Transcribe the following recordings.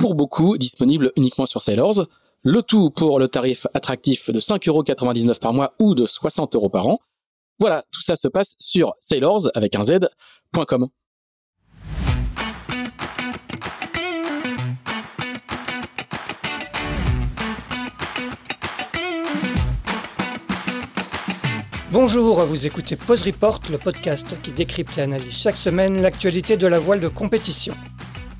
pour beaucoup disponibles uniquement sur Sailors. Le tout pour le tarif attractif de 5,99€ par mois ou de 60 euros par an. Voilà, tout ça se passe sur sailors avec un z.com. Bonjour, vous écoutez Pause Report, le podcast qui décrypte et analyse chaque semaine l'actualité de la voile de compétition.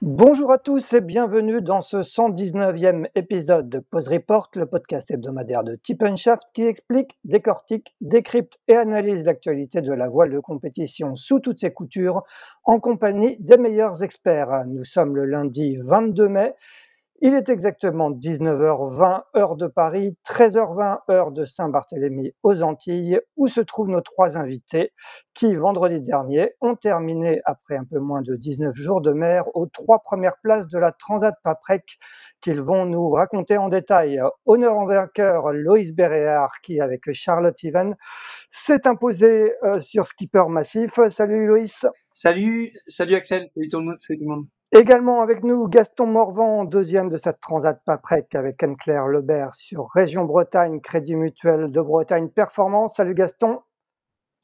Bonjour à tous et bienvenue dans ce 119e épisode de Pause Report, le podcast hebdomadaire de Shaft qui explique, décortique, décrypte et analyse l'actualité de la voile de compétition sous toutes ses coutures en compagnie des meilleurs experts. Nous sommes le lundi 22 mai il est exactement 19h20 heure de Paris, 13h20 heure de Saint-Barthélemy aux Antilles, où se trouvent nos trois invités qui, vendredi dernier, ont terminé après un peu moins de 19 jours de mer aux trois premières places de la Transat Paprec qu'ils vont nous raconter en détail. Honneur en vainqueur, Loïs Béréard qui, avec Charlotte Even, s'est imposé euh, sur skipper massif. Salut Loïs. Salut, salut Axel, salut tout le monde. Salut tout le monde. Également avec nous, Gaston Morvan, deuxième de cette Transat Paprec avec Anne-Claire Lebert sur Région Bretagne, Crédit Mutuel de Bretagne Performance. Salut Gaston.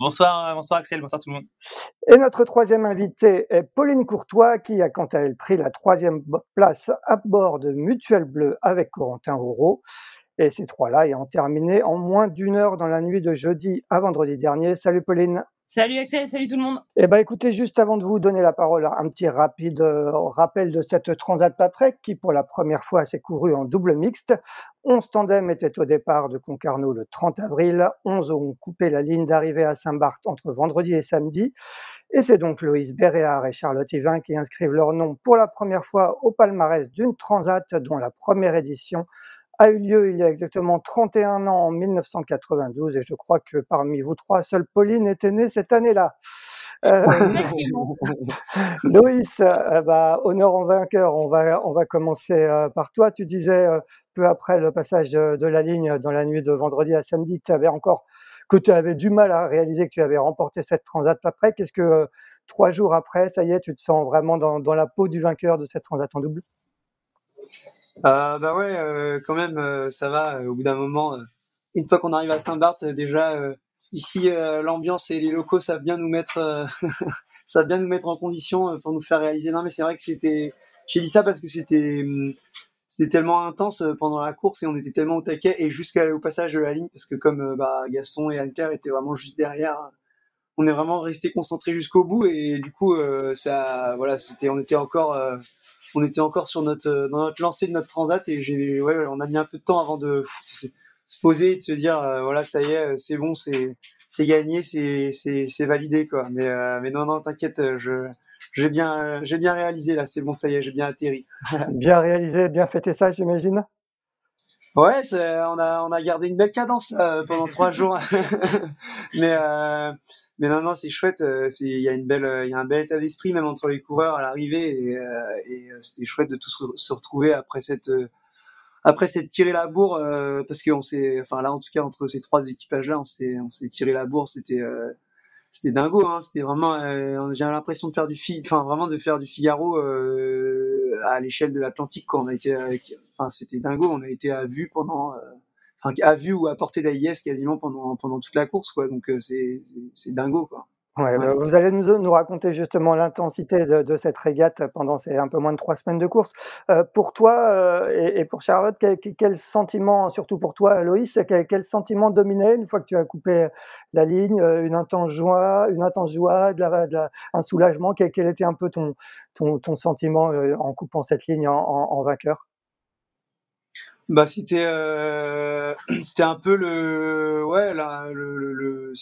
Bonsoir, bonsoir Axel, bonsoir tout le monde. Et notre troisième invité est Pauline Courtois, qui a quant à elle pris la troisième place à bord de Mutuel Bleu avec Corentin Auro. Et ces trois-là ayant terminé en moins d'une heure dans la nuit de jeudi à vendredi dernier. Salut Pauline. Salut Axel, salut tout le monde. Eh ben écoutez, juste avant de vous donner la parole, un petit rapide euh, rappel de cette Transat Paprec qui pour la première fois s'est courue en double mixte. 11 tandems étaient au départ de Concarneau le 30 avril, 11 ont coupé la ligne d'arrivée à Saint-Barth entre vendredi et samedi. Et c'est donc Loïs Béréard et Charlotte Yvain qui inscrivent leur nom pour la première fois au palmarès d'une Transat dont la première édition a eu lieu il y a exactement 31 ans en 1992 et je crois que parmi vous trois, seule Pauline était née cette année-là. Euh, Loïs, euh, bah, honneur en vainqueur, on va, on va commencer euh, par toi. Tu disais peu après le passage de la ligne dans la nuit de vendredi à samedi que tu avais encore que tu avais du mal à réaliser que tu avais remporté cette transat après. Qu'est-ce que trois jours après, ça y est, tu te sens vraiment dans, dans la peau du vainqueur de cette transat en double? Euh, bah ouais, euh, quand même, euh, ça va. au bout d'un moment, une fois qu'on arrive à Saint-Barth, déjà ici, l'ambiance et les locaux savent bien nous mettre, ça bien nous mettre en condition pour nous faire réaliser. Non, mais c'est vrai que c'était. J'ai dit ça parce que c'était hum, c'était tellement intense pendant la course et on était tellement au taquet et jusqu'au passage de la ligne parce que comme bah, Gaston et Anter étaient vraiment juste derrière, on est vraiment resté concentré jusqu'au bout et du coup ça voilà c'était on était encore on était encore sur notre euh, dans notre lancée de notre transat et j'ai ouais, on a mis un peu de temps avant de se poser et de se dire euh, voilà ça y est euh, c'est bon c'est c'est gagné c'est c'est c'est validé quoi. Mais mais non non t'inquiète je j'ai bien j'ai bien réalisé là c'est bon ça y est j'ai bien atterri. Bien réalisé bien fêté ça j'imagine? Ouais on a on a gardé une belle cadence là, pendant trois jours mais mais non, non, c'est chouette. Euh, c'est il y a une belle, il y a un bel état d'esprit même entre les coureurs à l'arrivée et, euh, et euh, c'était chouette de tous se retrouver après cette après cette tiré la bourre parce qu'on s'est, enfin là en tout cas entre ces trois équipages là, on s'est on s'est tiré la bourre. C'était c'était dingo. Hein, c'était vraiment, j'ai l'impression de faire du enfin vraiment de faire du Figaro à l'échelle de l'Atlantique. Quand on a été, enfin c'était dingo. On a été à vue pendant à vue ou à portée d'AIS quasiment pendant pendant toute la course quoi donc euh, c'est c'est dingo quoi Ouais, bah, vous allez nous nous raconter justement l'intensité de de cette régate pendant ces un peu moins de 3 semaines de course. Heu, pour toi, heu, et et pour Charlotte, quel quel quel sentiment, surtout pour toi, Loïs, quel quel sentiment dominait une fois que tu as coupé la ligne? Heu, une intense joie une intense joie, de la de la un soulagement? Quel quel était un peu ton ton ton sentiment, heu, en coupant cette ligne en en en vainqueur? Bah c'était euh, c'était un peu le ouais là le, le, le-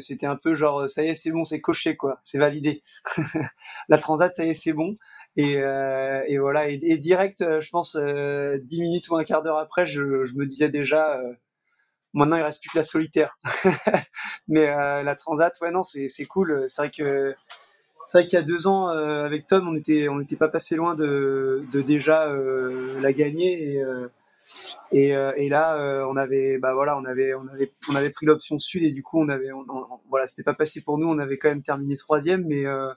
c'était un peu genre ça y est c'est bon c'est coché quoi. C'est validé. La transat ça y est c'est bon. Et euh, et voilà. Et, direct euh, je pense euh, dix minutes ou un quart d'heure après je, je me disais déjà euh, maintenant il reste plus que la solitaire. Mais euh, la transat ouais non c'est c'est cool. C'est vrai que c'est vrai qu'il y a deux ans avec Tom on était on n'était pas passé loin de de déjà la gagner. Et et, euh, et là, euh, on avait, bah voilà, on avait, on avait, on avait pris l'option sud et du coup, on avait, voilà, c'était pas passé pour nous. On avait quand même terminé troisième, mais euh,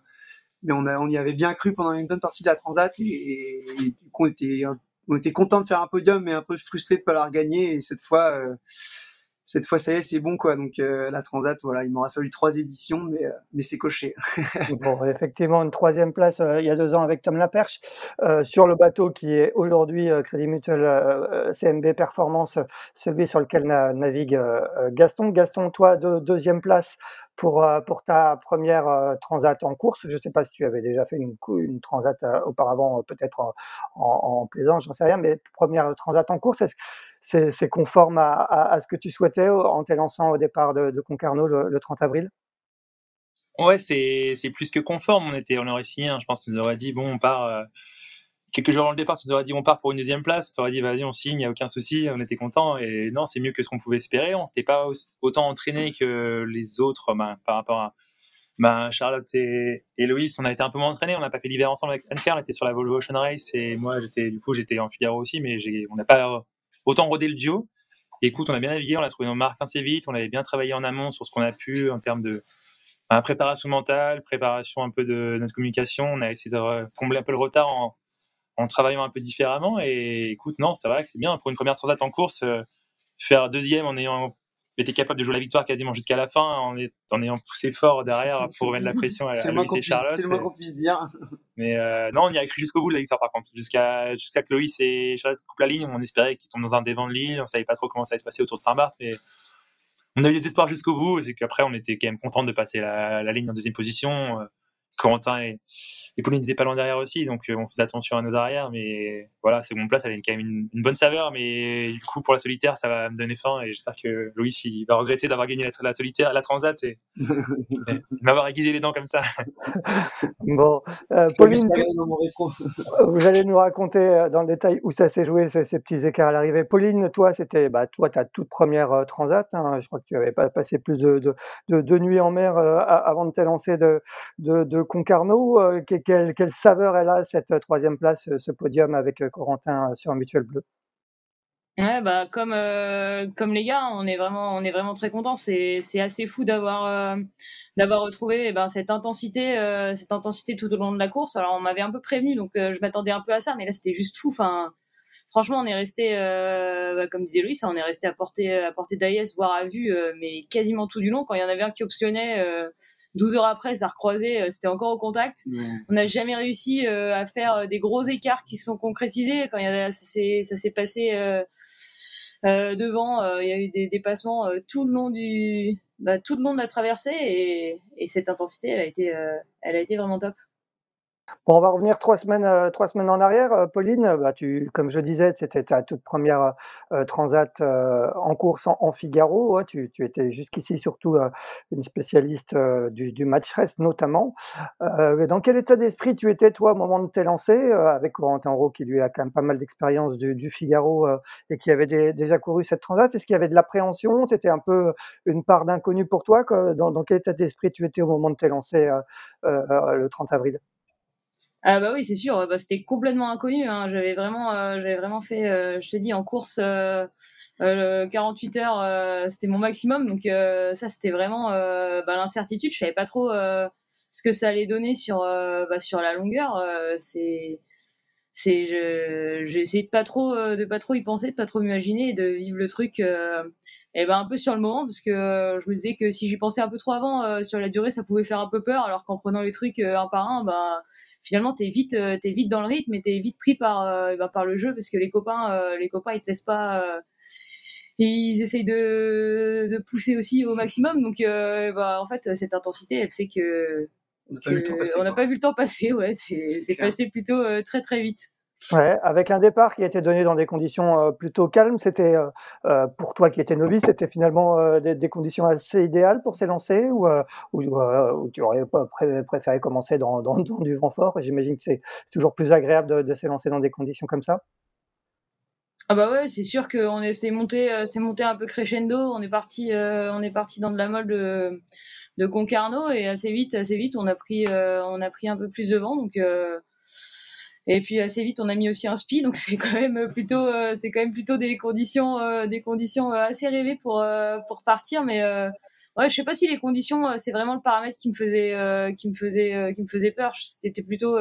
mais on y avait bien cru pendant une bonne partie de la transat et, du coup, on était, on était content de faire un podium, mais un peu frustré de pas la regagner. Et cette fois, cette fois, ça y est, c'est bon quoi. Donc euh, la transat, voilà, il m'aura fallu trois éditions, mais euh, mais c'est coché. Bon, effectivement, une troisième place, heu, il y a 2 ans avec Tom Laperche, heu, sur le bateau qui est aujourd'hui, heu, Crédit Mutuel, heu, CMB Performance, celui sur lequel na navigue, Gaston. Gaston, toi, deux 2 place pour, pour ta première re transat en course. Je ne sais pas si tu avais déjà fait une une transat, auparavant, peut-être en en en plaisance, j'en sais rien, mais première transat en course, est-ce c'est conforme à à ce que tu souhaitais, en t'élançant au départ de Concarneau le le 30 avril? Ouais, c'est plus que conforme. On était, on aurait signé, hein, je pense qu'ils nous auraient dit, bon, on part, euh, quelques jours avant le départ, tu nous aurais dit, on part pour une deuxième place. Tu aurais dit, vas-y, on signe, il n'y a aucun souci, on était contents. Et non, c'est mieux que ce qu'on pouvait espérer. On s'était pas au- autant entraîné que les autres ben, par rapport à ben, Charlotte et, et Loïs. On a été un peu moins entraînés. On n'a pas fait l'hiver ensemble avec Anne-Claire. On était sur la Volvo Ocean Race et moi, j'étais, du coup, j'étais en Figaro aussi, mais on n'a pas autant rodé le duo. Écoute, on a bien navigué, on a trouvé nos marques assez vite, on avait bien travaillé en amont sur ce qu'on a pu en termes de préparation mentale, préparation un peu de notre communication. On a essayé de combler un peu le retard en, en travaillant un peu différemment. Et écoute, non, ça va, c'est bien. Pour une première transat en course, euh, faire deuxième en ayant été capable de jouer la victoire quasiment jusqu'à la fin, en, est- en ayant poussé fort derrière pour remettre la pression à, à qu'on et Charlotte. c'est le moins qu'on puisse dire. Mais euh, non, on y a cru jusqu'au bout de la victoire par contre. Jusqu'à jusqu'à que Loïs et Charlotte coupent la ligne, on espérait qu'ils tombent dans un dévent de l'île. On savait pas trop comment ça allait se passer autour de Saint-Barth, mais on a eu des espoirs jusqu'au bout. C'est qu'après, on était quand même content de passer la, la ligne en deuxième position. Euh, Corentin et, et Pauline n'étaient pas loin derrière aussi, donc euh, on faisait attention à nos arrières. Mais voilà, seconde place, elle a quand même une, une bonne saveur. Mais du coup, pour la solitaire, ça va me donner faim et j'espère que Loïs il va regretter d'avoir gagné la, la solitaire, la transat et, et m'avoir aiguisé les dents comme ça. Bon, Je Pauline, vous allez nous raconter, heu, dans le détail où ça s'est joué, ces ces petits écarts à l'arrivée. Pauline, toi, c'était, bah, toi, ta toute première re transat, hein, je crois que tu avais pas passé plus de de de de nuits en mer, heu, a avant de t'élancer de de de Concarneau, que quelle quelle saveur elle a cette, heu, 3 place, heu, ce podium avec, heu, Corentin, sur Mutuel bleu? Ouais, bah comme euh, comme les gars, on est vraiment on est vraiment très contents. C'est assez fou d'avoir euh, retrouvé eh ben cette intensité euh, cette intensité tout au long de la course. Alors on m'avait un peu prévenu, donc euh, je m'attendais un peu à ça, mais là c'était juste fou. Enfin, franchement, on est resté euh, bah, comme disait Louis, on est resté à portée à portée voire à vue, euh, mais quasiment tout du long. Quand il y en avait un qui optionnait. Euh, 12 heures après, ça recroisait, euh, c'était encore au contact. On n'a jamais réussi euh, à faire euh, des gros écarts qui se sont concrétisés. Quand il y a, ça s'est passé euh, euh, devant, euh, il y a eu des dépassements euh, tout le long du bah, tout le long de la traversée et, et cette intensité, elle a été euh, elle a été vraiment top. Bon, on va revenir 3 semaines, heu, 3 semaines en arrière, heu, Pauline, heu, bah, comme je disais, c'était ta toute première re transat, en course en Figaro, tu étais jusqu'ici surtout, une spécialiste, du match race notamment. Dans quel état d'esprit tu étais toi au moment de t'élancer, heu, avec Corentin Roux qui lui a quand même pas mal d'expérience du du Figaro, et qui avait dé déjà couru cette transat? Est-ce qu'il y avait de l'appréhension? C'était un peu une part d'inconnu pour toi? Dans dans quel état d'esprit tu étais au moment de heu heu, le 30 avril? Ah bah oui, c'est sûr, bah, c'était complètement inconnu. Hein. J'avais vraiment, euh, j'avais vraiment fait, euh, je te dis, en course, euh, euh, 48 heures, euh, c'était mon maximum. Donc euh, ça, c'était vraiment euh, bah, l'incertitude. Je savais pas trop euh, ce que ça allait donner sur, euh, bah, sur la longueur. Euh, c'est c'est j'ai essayé de pas trop euh, de pas trop y penser de pas trop m'imaginer de vivre le truc euh, et ben un peu sur le moment parce que euh, je me disais que si j'y pensais un peu trop avant euh, sur la durée ça pouvait faire un peu peur alors qu'en prenant les trucs un par un ben finalement t'es vite t'es vite dans le rythme et t'es vite pris par ben, par le jeu parce que les copains les copains ils te laissent pas ils essayent de, de pousser aussi au maximum. Donc ben, en fait cette intensité elle fait que on n'a pas, vu le temps passer, ouais, c'est passé plutôt euh, très très vite. Ouais, avec un départ qui a été donné dans des conditions euh, plutôt calmes, c'était euh, pour toi qui étais novice, c'était finalement des, conditions assez idéales pour s'élancer ou, ou, tu aurais pas préféré commencer dans, dans, du vent fort? J'imagine que c'est toujours plus agréable de, de s'élancer dans des conditions comme ça. Ah bah ouais, c'est sûr qu'on s'est monté, euh, c'est monté un peu crescendo. On est parti, euh, on est parti dans de la molle de, de Concarneau et assez vite, assez vite, on a pris, euh, on a pris un peu plus de vent. Donc et puis assez vite, on a mis aussi un spi. Donc c'est quand même plutôt, c'est quand même plutôt des conditions, des conditions assez rêvées pour pour partir. Mais ouais, je sais pas si les conditions, c'est vraiment le paramètre qui me faisait, qui me faisait, qui me faisait peur. C'était plutôt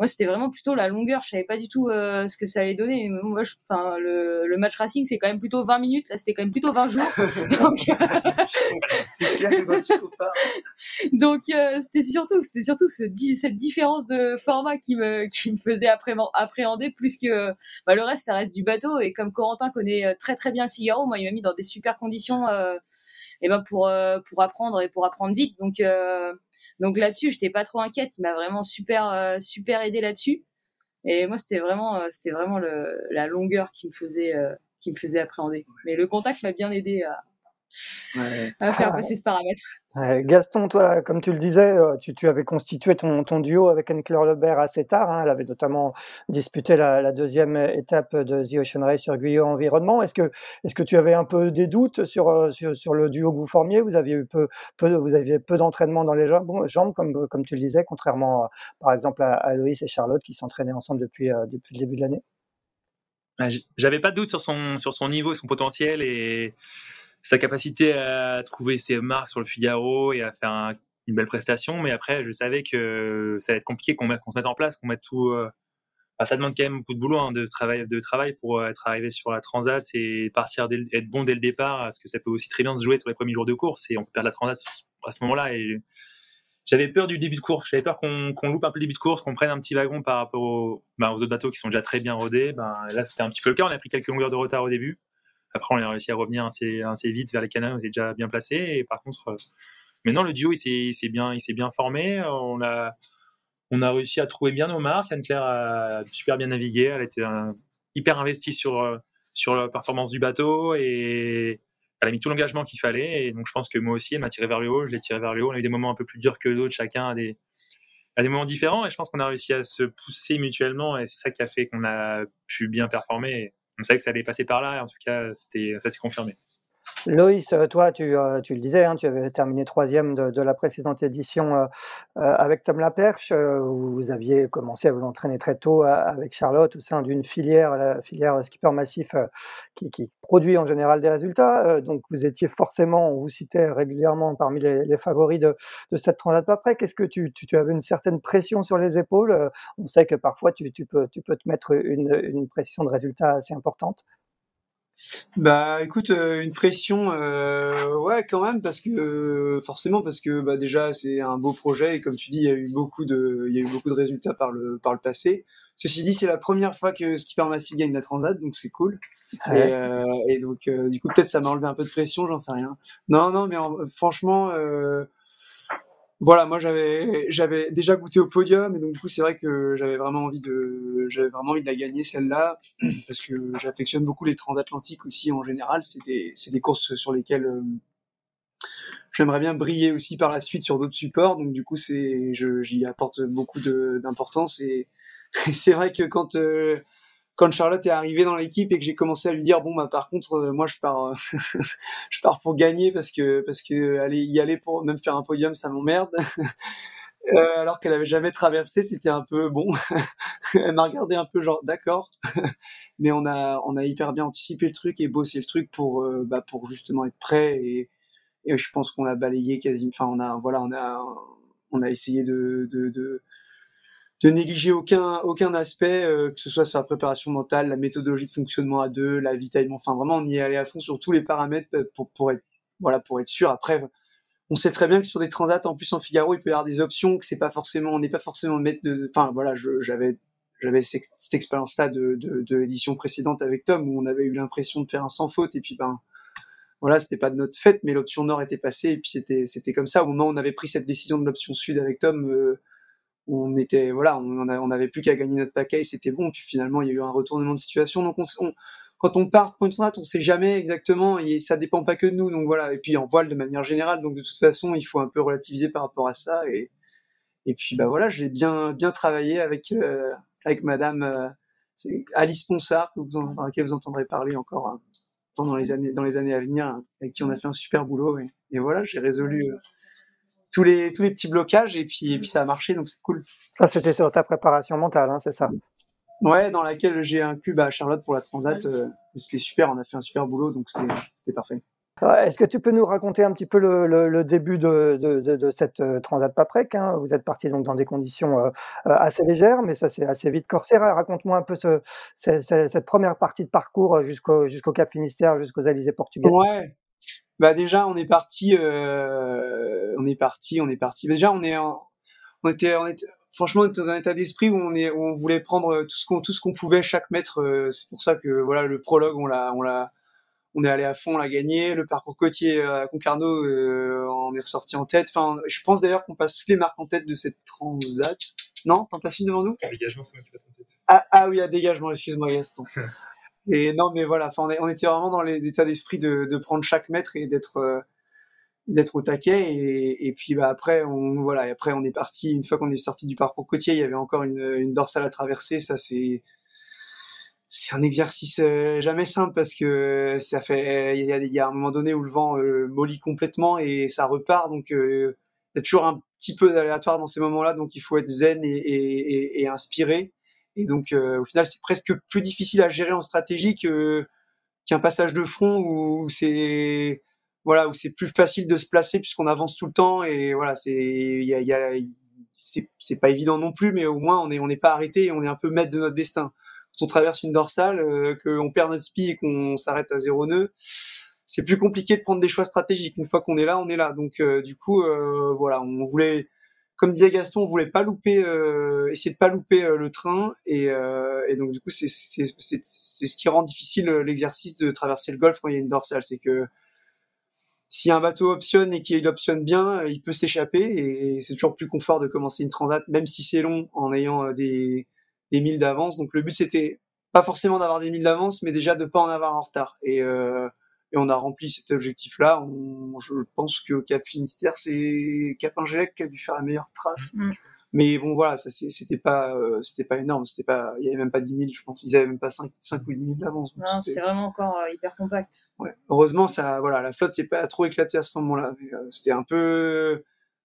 moi c'était vraiment plutôt la longueur. Je savais pas du tout euh, ce que ça allait donner. Moi enfin le, le, match racing c'est quand même plutôt 20 minutes. Là c'était quand même plutôt 20 jours. Donc donc euh, c'était surtout c'était surtout ce, cette différence de format qui me qui me faisait appréhender plus que bah, le reste ça reste du bateau. Et comme Corentin connaît euh, très très bien le Figaro moi il m'a mis dans des super conditions et ben pour pour apprendre et pour apprendre vite donc donc là-dessus, j'étais pas trop inquiète. Il m'a vraiment super, euh, super aidé là-dessus. Et moi, c'était vraiment, euh, c'était vraiment le, la longueur qui me faisait, euh, qui me faisait appréhender. Mais le contact m'a bien aidé à, à faire passer ce paramètre. Gaston, toi, comme tu le disais, euh, tu, tu avais constitué ton, ton, duo avec Anne-Claire Lebert assez tard. Hein. Elle avait notamment disputé la, la, deuxième étape de The Ocean Race sur Guyot Environnement. Est-ce que, est que tu avais un peu des doutes sur, euh, sur, sur le duo que vous formiez? Vous aviez, eu peu, peu, vous aviez peu d'entraînement dans les jambes, comme, comme tu le disais, contrairement par exemple à, à Loïs et Charlotte qui s'entraînaient ensemble depuis, euh, depuis le début de l'année? J'avais pas de doute sur son, sur son niveau et son potentiel. et sa capacité à trouver ses marques sur le Figaro et à faire une belle prestation. Mais après, je savais que ça allait être compliqué qu'on se mette en place, qu'on mette tout. Euh, ça demande quand même beaucoup de boulot, hein, de, travail, de travail pour être arrivé sur la Transat et partir être bon dès le départ, parce que ça peut aussi très bien se jouer sur les premiers jours de course et on peut perdre la Transat à ce moment-là. Et j'avais peur du début de course, j'avais peur qu'on loupe un peu le début de course, qu'on prenne un petit wagon par rapport ben, aux, autres bateaux qui sont déjà très bien rodés. Ben, là, c'était un petit peu le cas. On a pris quelques longueurs de retard au début. Après, on a réussi à revenir assez, vite vers les canaux, on était déjà bien placé. Et par contre, euh, maintenant, le duo, il s'est bien, formé. On a, réussi à trouver bien nos marques. Anne-Claire a super bien navigué. Elle était hyper investie sur, euh, sur la performance du bateau et elle a mis tout l'engagement qu'il fallait. Et donc, je pense que moi aussi, elle m'a tiré vers le haut. Je l'ai tiré vers le haut. On a eu des moments un peu plus durs que d'autres. Chacun a a des moments différents. Et je pense qu'on a réussi à se pousser mutuellement. Et c'est ça qui a fait qu'on a pu bien performer on savait que ça allait passer par là, et en tout cas, ça s'est confirmé. Loïs, euh, toi, tu, euh, tu le disais, hein, tu avais terminé troisième de, la précédente édition euh, avec Tom Laperche. vous aviez commencé à vous entraîner très tôt avec Charlotte au sein d'une filière, la filière Skipper Massif, qui, produit en général des résultats. donc, vous étiez forcément, on vous citait régulièrement parmi les, favoris de, de cette transat pas près. Qu'est-ce que tu, avais une certaine pression sur les épaules On sait que parfois, tu, peux, te mettre une, une pression de résultats assez importante. Bah écoute, euh, une pression, euh, ouais quand même parce que euh, forcément parce que bah déjà c'est un beau projet et comme tu dis il y a eu beaucoup de il y a eu beaucoup de résultats par le par le passé. Ceci dit c'est la première fois que Skipper Massy gagne la Transat donc c'est cool. Et, et, donc du coup peut-être ça m'a enlevé un peu de pression j'en sais rien. Non non mais franchement voilà, moi j'avais j'avais déjà goûté au podium et donc du coup c'est vrai que j'avais vraiment envie de j'avais vraiment envie de la gagner celle-là parce que j'affectionne beaucoup les transatlantiques aussi en général. C'est des c'est des courses sur lesquelles euh, j'aimerais bien briller aussi par la suite sur d'autres supports. Donc du coup c'est j'y apporte beaucoup d'importance et, c'est vrai que quand euh, quand Charlotte est arrivée dans l'équipe et que j'ai commencé à lui dire bon bah par contre euh, moi je pars euh, je pars pour gagner parce que parce que y aller pour même faire un podium ça m'emmerde. Euh, alors qu'elle avait jamais traversé c'était un peu bon elle m'a regardé un peu genre d'accord. Mais on a on a hyper bien anticipé le truc et bossé le truc pour bah pour justement être prêt et je pense qu'on a balayé quasi enfin on a voilà on a on a essayé de, de, de de négliger aucun aucun aspect, que ce soit sur la préparation mentale, la méthodologie de fonctionnement à deux, l'avitaillement. Enfin, vraiment, on y est allé à fond sur tous les paramètres pour pour être voilà pour être sûr. Après, on sait très bien que sur des transats, en plus en Figaro, il peut y avoir des options que c'est pas forcément, on n'est pas forcément maître de. Enfin voilà, j'avais j'avais cette, expérience-là de, de, de l'édition précédente avec Tom où on avait eu l'impression de faire un sans faute et puis ben voilà, c'était pas de notre fait, mais l'option nord était passée et puis c'était c'était comme ça. Au moment où on avait pris cette décision de l'option sud avec Tom, euh, on était voilà, on, plus qu'à gagner notre paquet, c'était bon. Puis finalement, il y a eu un retournement de situation. Donc on, quand on part pour une tournade, on sait jamais exactement et ça dépend pas que de nous. Donc voilà. Et puis en voile de manière générale. Donc de toute façon, il faut un peu relativiser par rapport à ça. Et puis bah voilà, j'ai bien bien travaillé avec euh, avec Madame euh, Alice Ponsard que vous laquelle vous entendrez parler encore hein, pendant les années dans les années à venir, avec qui on a fait un super boulot. Et, et voilà, j'ai résolu euh, tous les tous les petits blocages et puis et puis ça a marché donc c'est cool. Ça c'était sur ta préparation mentale, hein, c'est ça? Ouais, dans laquelle j'ai un cube à Charlotte pour la Transat. c'était super, on a fait un super boulot donc c'était parfait. Est-ce que tu peux nous raconter un petit peu le, début de, cette euh, Transat Paprec hein? Vous êtes parti donc dans des conditions euh, euh, assez légères, mais ça s'est assez vite corsé. Raconte-moi un peu cette première partie de parcours jusqu'au jusqu'au Cap Finistère, jusqu'aux Alizés portugais. Ouais. Bah déjà on est parti, on est parti, on est parti. Déjà on est, on était, on était, franchement, on était dans un état d'esprit où on est, on voulait prendre tout ce qu'on, tout ce qu'on pouvait chaque mètre. C'est pour ça que voilà le prologue on l'a, on l'a on est allé à fond, on l'a gagné. Le parcours côtier à Concarneau, euh, on est ressorti en tête. Enfin, je pense d'ailleurs qu'on passe toutes les marques en tête de cette transat. Non, t'en passes une devant nous? Dégagement, c'est moi qui passe en tête. Ah, ah oui, à dégagement, excuse-moi Gaston. et non, mais voilà, enfin, on, était vraiment dans l'état d'esprit de, de, prendre chaque mètre et d'être euh, d'être au taquet. Et, puis bah, après, on voilà, et après on est parti. Une fois qu'on est sorti du parcours côtier, il y avait encore une, une dorsale à traverser. Ça c'est c'est un exercice euh, jamais simple parce que ça fait il y a, y a, un moment donné où le vent euh, mollit complètement et ça repart donc euh, il y a toujours un petit peu d'aléatoire dans ces moments-là donc il faut être zen et, et, et, inspiré et donc au final c'est presque plus difficile à gérer en stratégie que qu'un passage de front où c'est voilà où c'est plus facile de se placer puisqu'on avance tout le temps et voilà c'est il y a, y a c'est pas évident non plus mais au moins on est on n'est pas arrêté et on est un peu maître de notre destin on traverse une dorsale, euh, qu'on perd notre spi et qu'on s'arrête à zéro nœud, c'est plus compliqué de prendre des choix stratégiques. Une fois qu'on est là, on est là. Donc euh, du coup, euh, voilà, on voulait, comme disait Gaston, on voulait pas louper, essayer de pas louper le train. Et, et, donc du coup, c'est ce qui rend difficile l'exercice de traverser le golfe quand il y a une dorsale, c'est que si un bateau optionne et qu'il optionne bien, il peut s'échapper et c'est toujours plus confort de commencer une transat, même si c'est long, en ayant des, des milles d'avance. Donc le but c'était pas forcément d'avoir des milles d'avance, mais déjà de pas en avoir en retard. Et, euh, et on a rempli cet objectif-là. Je pense que Cap Finistère, c'est Cap Ingélec qui a dû faire la meilleure trace. Mm. Mais bon, voilà, ça c'était pas, euh, c'était pas énorme. C'était pas, il y avait même pas 10 000, je pense. Ils avaient même pas 5, 5 ou 10 000 d'avance. Non, c'est vraiment encore euh, hyper compact. Ouais. Heureusement, ça, voilà, la flotte s'est pas trop éclatée à ce moment-là. Euh, c'était un peu,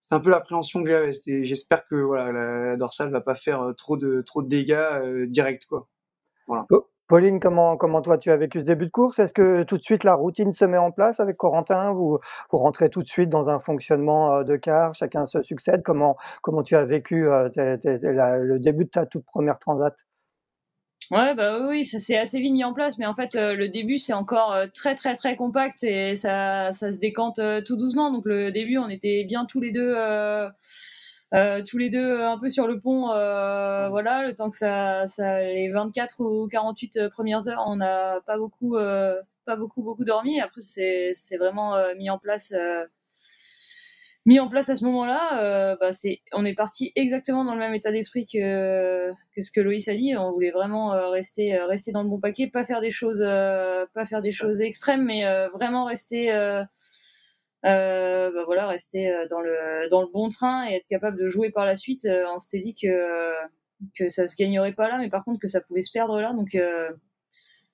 c'est un peu l'appréhension que j'avais. J'espère que voilà, la, dorsale va pas faire euh, trop de trop de dégâts euh, directs quoi. Voilà. Pauline, comment, comment toi tu as vécu ce début de course? Est-ce que tout de suite la routine se met en place avec Corentin? Vous, vous rentrez tout de suite dans un fonctionnement euh, de car, chacun se succède. Comment, comment tu as vécu le début de ta toute première transat? Ouais, bah oui, ça s'est assez vite mis en place, mais en fait, euh, le début, c'est encore euh, très, très, très compact et ça, ça se décante euh, tout doucement. Donc, le début, on était bien tous les deux, tous les deux un peu sur le pont, voilà, le temps que ça, ça, les 24 ou 48 premières heures, on n'a pas beaucoup, pas beaucoup, beaucoup dormi. Après, c'est, c'est vraiment mis en place mis en place à ce moment-là, euh, bah c'est, on est parti exactement dans le même état d'esprit que, que ce que Loïs a dit. On voulait vraiment euh, rester, euh, rester dans le bon paquet, pas faire des choses, pas faire des choses extrêmes, mais vraiment rester, bah voilà, rester dans le, dans le bon train et être capable de jouer par la suite. on s'était dit que, que ça se gagnerait pas là, mais par contre que ça pouvait se perdre là. Donc,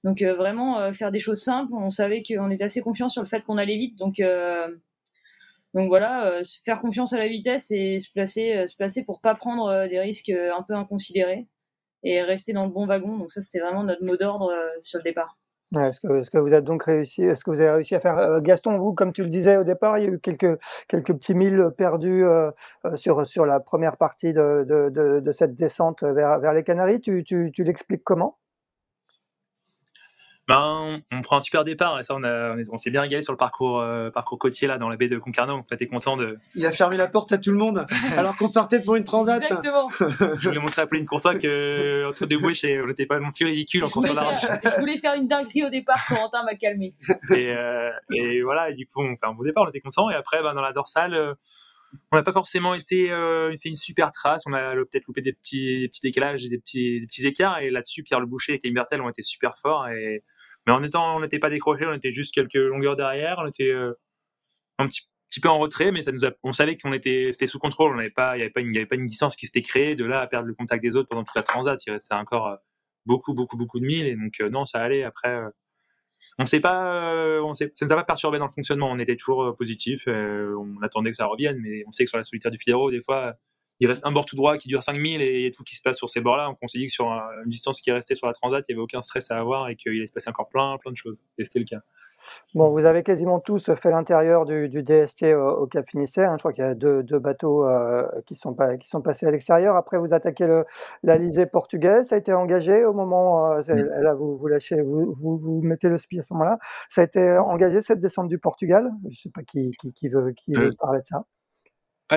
donc vraiment faire des choses simples. On savait qu'on était assez confiant sur le fait qu'on allait vite, donc voilà, euh, faire confiance à la vitesse et se placer, euh, se placer pour pas prendre euh, des risques un peu inconsidérés et rester dans le bon wagon. Donc ça, c'était vraiment notre mot d'ordre sur le départ. Est-ce que, est-ce que vous avez donc réussi, est-ce que vous avez réussi à faire, Gaston, vous, comme tu le disais au départ, il y a eu quelques, quelques petits milles perdus sur, sur la première partie de, de, de, de cette descente vers, vers les Canaries. Tu, tu, tu l'expliques comment? Ben, on prend un super départ et ça, on, a, on, s'est bien régalé sur le parcours, euh, parcours côtier là dans la baie de Concarneau. Donc, on était content de. Il a fermé la porte à tout le monde alors qu'on partait pour une transat. Exactement. je voulais montrer à Pauline Coursois que entre deux bouches, on n'était pas non plus ridicule en course large. Je voulais faire une dinguerie au départ. Corentin m'a calmé. Et, euh, et voilà, et du coup, on fait un bon départ, on était content. Et après, ben, dans la dorsale. Euh, on n'a pas forcément été euh, fait une super trace. On a peut-être loupé des petits, des petits décalages et des petits, des petits écarts. Et là-dessus, Pierre Le Boucher et Kim Bertel ont été super forts. Et mais en étant, on n'était pas décroché, on était juste quelques longueurs derrière, on était euh, un petit, peu en retrait, mais ça nous a, on savait qu'on était, c'était sous contrôle, on n'avait pas, il n'y avait pas une, distance qui s'était créée de là à perdre le contact des autres pendant toute la transat. Restait encore euh, beaucoup, beaucoup, beaucoup de milles, et donc euh, non, ça allait. Après, on sait pas, ça nous a pas perturbé dans le fonctionnement. On était toujours positif, on attendait que ça revienne, mais on sait que sur la solitaire du Figaro, des fois, il reste un bord tout droit qui dure 5000 et il y a tout qui se passe sur ces bords-là. Donc on s'est dit que sur une distance qui est restée sur la transat, il n'y avait aucun stress à avoir et qu'il allait se passer encore plein, plein de choses. Et c'était le cas. Bon, vous avez quasiment tous fait l'intérieur du, DST au, Cap Finistère. Hein. Je crois qu'il y a deux, bateaux euh, qui, sont pas, qui sont passés à l'extérieur. Après, vous attaquez le, l'Alizé portugaise. Ça a été engagé au moment. Euh, là, vous, vous lâchez, vous, vous, mettez le spi à ce moment-là. Ça a été engagé cette descente du Portugal. Je ne sais pas qui, qui, veut, qui veut euh, parler de ça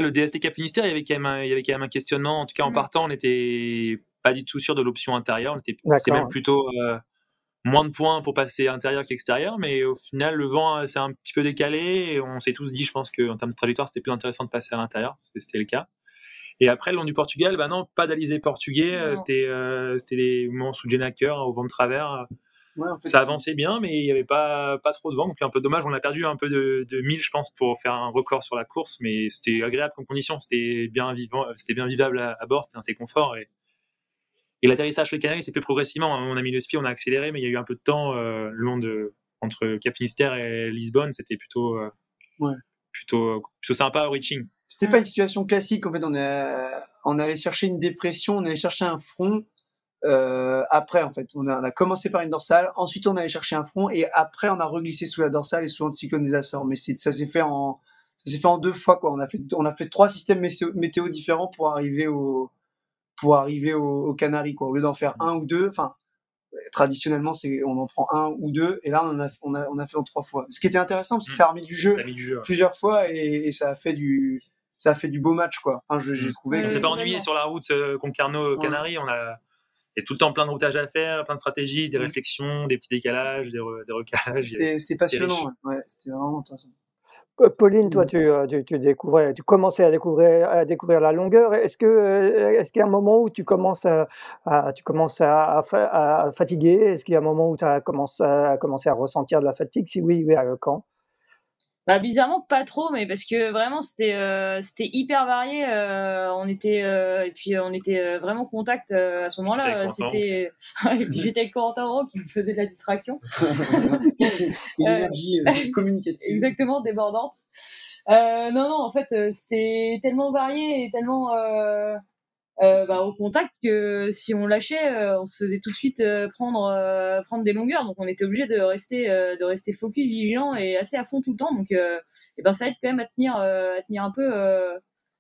le DST Cap Finistère, il y avait quand même un, il y avait quand même un questionnement. En tout cas, en mm. partant, on n'était pas du tout sûr de l'option intérieure. C'était même plutôt euh, moins de points pour passer intérieur qu'extérieur. Mais au final, le vent euh, s'est un petit peu décalé. Et on s'est tous dit, je pense qu'en termes de trajectoire, c'était plus intéressant de passer à l'intérieur. C'était le cas. Et après, le long du Portugal, bah non, pas d'alisé portugais. Euh, c'était c'était les moments sous Jenaker, au vent de travers ça avançait bien, mais il n'y avait pas, pas trop de vent. Donc, un peu dommage. On a perdu un peu de, de mille, je pense, pour faire un record sur la course, mais c'était agréable comme condition. C'était bien vivant, c'était bien vivable à, bord, c'était assez confort. Et, et l'atterrissage sur les Canaries s'est fait progressivement. On a mis le SPI, on a accéléré, mais il y a eu un peu de temps euh, le long de, entre Cap Finistère et Lisbonne. C'était plutôt, euh, plutôt, plutôt sympa au reaching. C'était pas une situation classique. En fait, on, a, on allait chercher une dépression, on allait chercher un front euh, après, en fait, on a, on a, commencé par une dorsale, ensuite on allait chercher un front, et après on a reglissé sous la dorsale et sous l'anticyclone des Açores. Mais ça s'est fait en ça s'est fait en deux fois quoi. On a fait on a fait trois systèmes météo, météo différents pour arriver au pour arriver aux au Canaries quoi. Au lieu d'en faire un ou deux, enfin traditionnellement c'est on en prend un ou deux, et là on en a on a on a fait en trois fois. Ce qui était intéressant parce que ça a remis du jeu, du jeu plusieurs fois et, et, ça a fait du ça a fait du beau match quoi. Enfin, j'ai trouvé. On s'est pas ennuyé sur la route euh, Concarneau Canaries. On a il y a tout le temps plein de routages à faire, plein de stratégies, des mm. réflexions, des petits décalages, des, recalages. C'était passionnant, ouais. c'était vraiment intéressant. Pauline, toi, mm. euh, tu, tu, découvrais, tu commençais à découvrir, à découvrir la longueur. Est-ce que, euh, est-ce qu'il y a un moment où tu commences à, tu commences à, à, fatiguer? Est-ce qu'il y a un moment où tu as commencé à, commencer à ressentir de la fatigue? Si oui, oui, quand? Bah bizarrement pas trop, mais parce que vraiment c'était euh, c'était hyper varié. Euh, on était euh, et puis on était vraiment contact à ce moment-là. C'était et puis j'étais avec Corentin qui me faisait de la distraction. Une énergie communicative. Exactement débordante. non non en fait c'était tellement varié et tellement euh, bah, au contact que si on lâchait, euh, on se faisait tout de suite euh, prendre euh, prendre des longueurs. Donc on était obligé de rester de rester focus, vigilant et assez à fond tout le temps. Donc et ben ça aide quand même à tenir à tenir un peu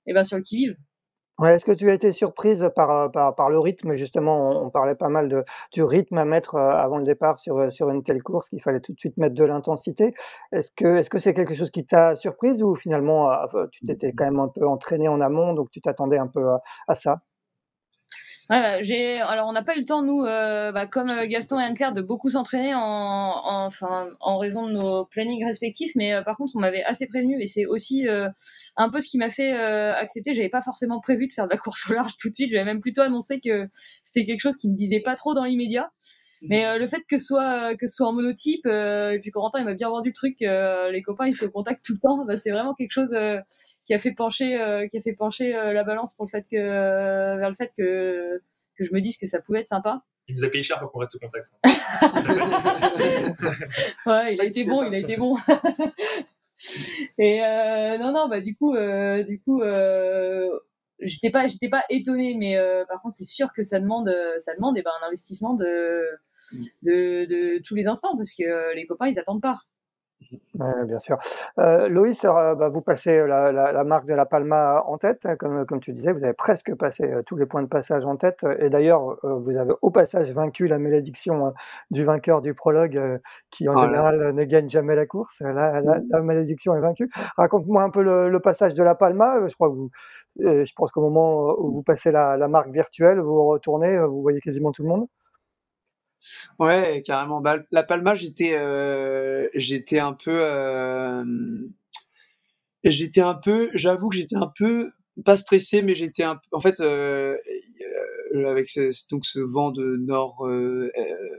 et ben sur le qui vive. Ouais, est-ce que tu as été surprise par, par, par le rythme? Justement, on, parlait pas mal de, du rythme à mettre avant le départ sur, sur une telle course, qu'il fallait tout de suite mettre de l'intensité. Est-ce que est-ce que c'est quelque chose qui t'a surprise ou finalement tu t'étais quand même un peu entraîné en amont, donc tu t'attendais un peu à ça? Ouais, bah, j'ai alors on n'a pas eu le temps nous, euh, bah, comme euh, Gaston et Anne-Claire, de beaucoup s'entraîner en, en, enfin en raison de nos plannings respectifs, mais euh, par contre on m'avait assez prévenu et c'est aussi un peu ce qui m'a fait accepter. J'avais pas forcément prévu de faire de la course au large tout de suite. J'avais même plutôt annoncé que c'était quelque chose qui me disait pas trop dans l'immédiat. Mais euh, le fait que ce soit que ce soit en monotype, euh, et puis Corentin il m'a bien vendu le truc, euh, les copains ils se contactent tout le temps, bah, c'est vraiment quelque chose qui a fait pencher qui a fait pencher la balance pour le fait que vers le fait que que je me dise que ça pouvait être sympa. Il nous a payé cher pour qu'on reste au contact. ouais, il a été bon, il a été bon. et non non bah du coup du coup j'étais pas j'étais pas étonnée mais euh, par contre c'est sûr que ça demande ça demande eh ben, un investissement de de, de tous les instants parce que les copains ils attendent pas. Ouais, bien sûr. Euh, Loïs, euh, bah, vous passez la, la, la, marque de la Palma en tête, hein, comme, comme tu disais, vous avez presque passé euh, tous les points de passage en tête. Et d'ailleurs, euh, vous avez au passage vaincu la malédiction hein, du vainqueur du prologue, euh, qui en général ne gagne jamais la course. La, la malédiction est vaincue. Raconte-moi un peu le, le, passage de la Palma. Je crois que vous, je pense qu'au moment où vous passez la, marque virtuelle, vous retournez, vous voyez quasiment tout le monde. Ouais, carrément. Bah, la Palma, j'étais, euh, j'étais un peu, euh, j'étais un peu, j'avoue que j'étais un peu pas stressé, mais j'étais un, en fait, euh, avec ce, donc ce vent de nord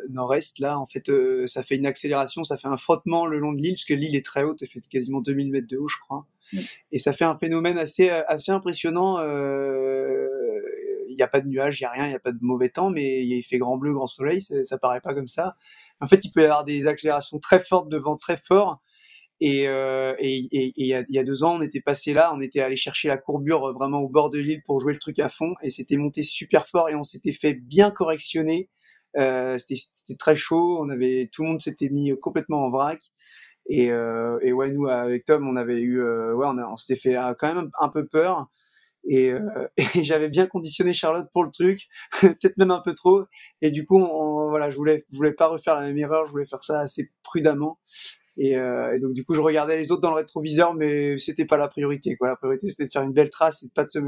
nord-est là, en fait, ça fait une accélération, ça fait un frottement le long de l'île, puisque l'île est très haute, elle fait quasiment 2000 mètres de haut, je crois, et ça fait un phénomène assez assez impressionnant. Euh, il n'y a pas de nuages, il n'y a rien, il n'y a pas de mauvais temps, mais il fait grand bleu, grand soleil, ça paraît pas comme ça. En fait, il peut y avoir des accélérations très fortes de vent très fort. Et, euh, il, y a, deux ans, on était passé là, on était allé chercher la courbure vraiment au bord de l'île pour jouer le truc à fond, et c'était monté super fort, et on s'était fait bien correctionner. Euh, c'était très chaud, on avait tout le monde s'était mis complètement en vrac. Et, euh, et nous avec Tom, on avait eu, euh, on, s'était fait euh, quand même un peu peur. Et, euh, et j'avais bien conditionné Charlotte pour le truc, peut-être même un peu trop. Et du coup, voilà, je voulais, je voulais pas refaire la même erreur, je voulais faire ça assez prudemment. Et, euh, et, donc du coup, je regardais les autres dans le rétroviseur, mais c'était pas la priorité. Quoi. La priorité, c'était de faire une belle trace et de pas, de se,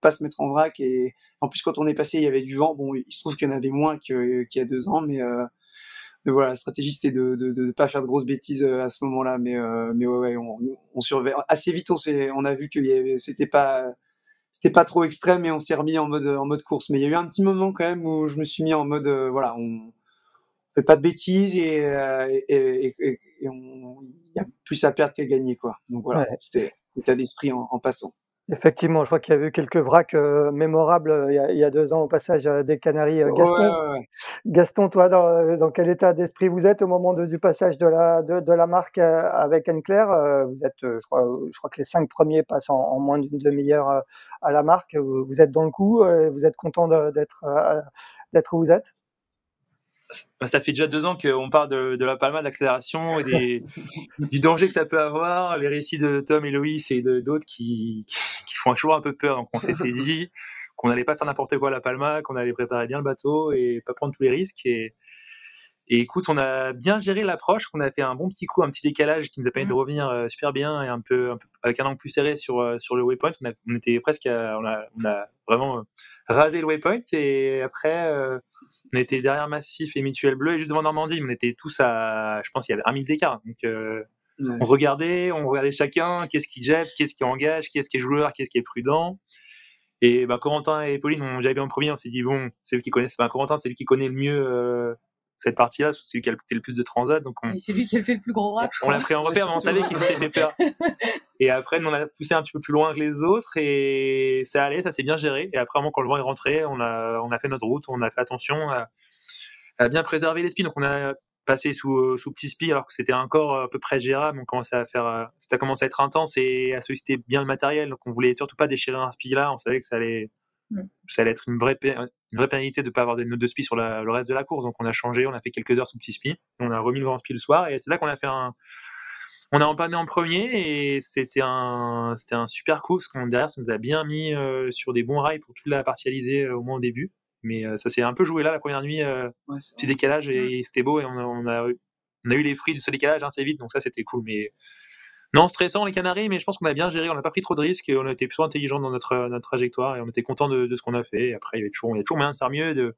pas se mettre en vrac. Et en plus, quand on est passé, il y avait du vent. Bon, il se trouve qu'il y en avait moins qu'il y a deux ans, mais, euh, mais voilà, la stratégie c'était de, de, pas faire de grosses bêtises à ce moment-là. Mais, euh, mais ouais, ouais on, on surveille assez vite. On on a vu que c'était pas c'était pas trop extrême et on s'est remis en mode en mode course. Mais il y a eu un petit moment quand même où je me suis mis en mode euh, voilà, on fait pas de bêtises et, euh, et, et, et on il y a plus à perdre qu'à gagner quoi. Donc voilà, ouais. c'était état d'esprit en, en, passant. Effectivement, je crois qu'il y a eu quelques vracs euh, mémorables euh, il y, a, il, y a, deux ans au passage euh, des Canaries. Gaston, ouais, ouais. Gaston, toi, dans, dans quel état d'esprit vous êtes au moment de, du passage de la, de, de la marque avec Enclair Vous êtes, je crois, je crois que les cinq premiers passent en, en moins d'une demi-heure à la marque. Vous êtes dans le coup, vous êtes content d'être d'être où vous êtes? Ça fait déjà deux ans qu'on parle de, de la palma d'accélération et des, du danger que ça peut avoir, les récits de Tom et Loïs et d'autres qui, qui font toujours un peu peur. Donc on s'était dit qu'on n'allait pas faire n'importe quoi à la palma, qu'on allait préparer bien le bateau et pas prendre tous les risques. Et, et écoute, on a bien géré l'approche, on a fait un bon petit coup, un petit décalage qui nous a permis de revenir euh, super bien et un peu, un peu avec un angle plus serré sur, euh, sur le waypoint. On, a, on était presque, à, on, a, on a vraiment euh, rasé le waypoint et après on était derrière Massif et Mutuel Bleu et juste devant Normandie, on était tous à, je pense qu'il y avait un mille d'écart. Donc euh, on se regardait, on regardait chacun, qu'est-ce qui jette, qu'est-ce qui engage, qu'est-ce qui est joueur, qu'est-ce qui est prudent. Et bah, Corentin et Pauline ont déjà bien en premier, on s'est dit bon, c'est lui qui connaît, enfin, Corentin c'est lui qui connaît le mieux euh, cette partie-là, c'est lui qui a fait le plus de transat. Donc on... c'est lui qui a fait le plus gros rack. On l'a pris en repère, mais on savait qu'il s'était fait peur. et après, nous, on a poussé un petit peu plus loin que les autres et ça allait, ça s'est bien géré. Et après, quand le vent est rentré, on a, on a fait notre route, on a fait attention à, à bien préserver les spies. Donc on a passé sous, sous petit spi alors que c'était encore à peu près gérable. On commençait à faire, ça a commencé à être intense et à solliciter bien le matériel. Donc on voulait surtout pas déchirer un spi là. On savait que ça allait. Ça allait être une vraie, une vraie pénalité de pas avoir des notes de spi sur la, le reste de la course. Donc on a changé, on a fait quelques heures sous petit spi. On a remis le grand spi le soir et c'est là qu'on a fait un, on a empanné en premier et c'était un, c'était un super coup parce qu'on derrière ça nous a bien mis euh, sur des bons rails pour toute la partie alizée euh, au moins au début. Mais euh, ça s'est un peu joué là la première nuit, ouais, petit décalage et, ouais. c'était beau et on a, on, a, on a, eu les fruits de ce décalage assez hein, vite, donc ça c'était cool. Mais non, stressant les Canaries, mais je pense qu'on a bien géré, on n'a pas pris trop de risques on a été plutôt intelligent dans notre, notre trajectoire et on était content de, ce qu'on a fait. Après, il y avait toujours, a toujours moyen de faire mieux. De,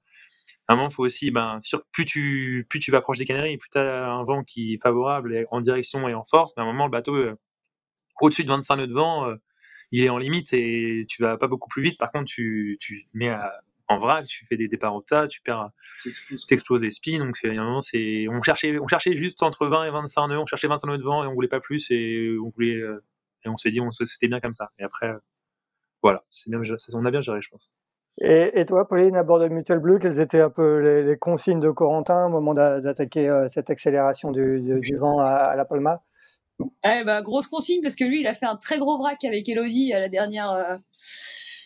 un moment, faut aussi, ben, sûr, plus tu, plus tu vas proche des Canaries, plus tu as un vent qui est favorable en direction et en force. Mais à un moment, le bateau, euh, au-dessus de 25 nœuds de vent, euh, il est en limite et tu vas pas beaucoup plus vite. Par contre, tu, tu mets à, en vrac, tu fais des départs au tas, tu perds, t'exploses les spins. Donc, il y a un moment, c'est, on cherchait, on cherchait juste entre 20 et 25 nœuds, on cherchait 25 nœuds de vent et on voulait pas plus et on voulait, et on s'est dit, on, c'était bien comme ça. Et après, voilà, c'est bien, on a bien géré, je pense. Et, et, toi, Pauline, à bord de Mutual Bleu, quelles étaient un peu les, les consignes de Corentin au moment d'attaquer euh, cette accélération du, du, du vent à, à, la Palma? Eh bah, Grosse consigne, parce que lui, il a fait un très gros vrac avec Elodie à la dernière, euh,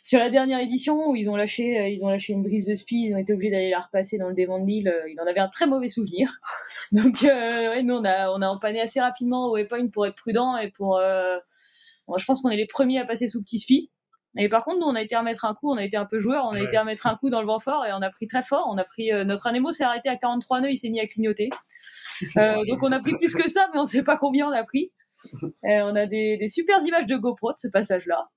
sur la dernière édition où ils ont lâché, euh, ils ont lâché une brise de speed, ils ont été obligés d'aller la repasser dans le dévent de Lille. Euh, il en avait un très mauvais souvenir. Donc, euh, ouais, nous on a, on a empanné assez rapidement au waypoint pour être prudent et pour, euh, je pense qu'on est les premiers à passer sous petit spi. Et par contre, nous, on a été à mettre un coup, on a été un peu joueur, on a été à mettre un coup dans le vent fort et on a pris très fort. On a pris notre anémo s'est arrêté à 43 nœuds, il s'est mis à clignoter. donc on a pris plus que ça, mais on sait pas combien on a pris. Et on a des, des super images de GoPro de ce passage-là.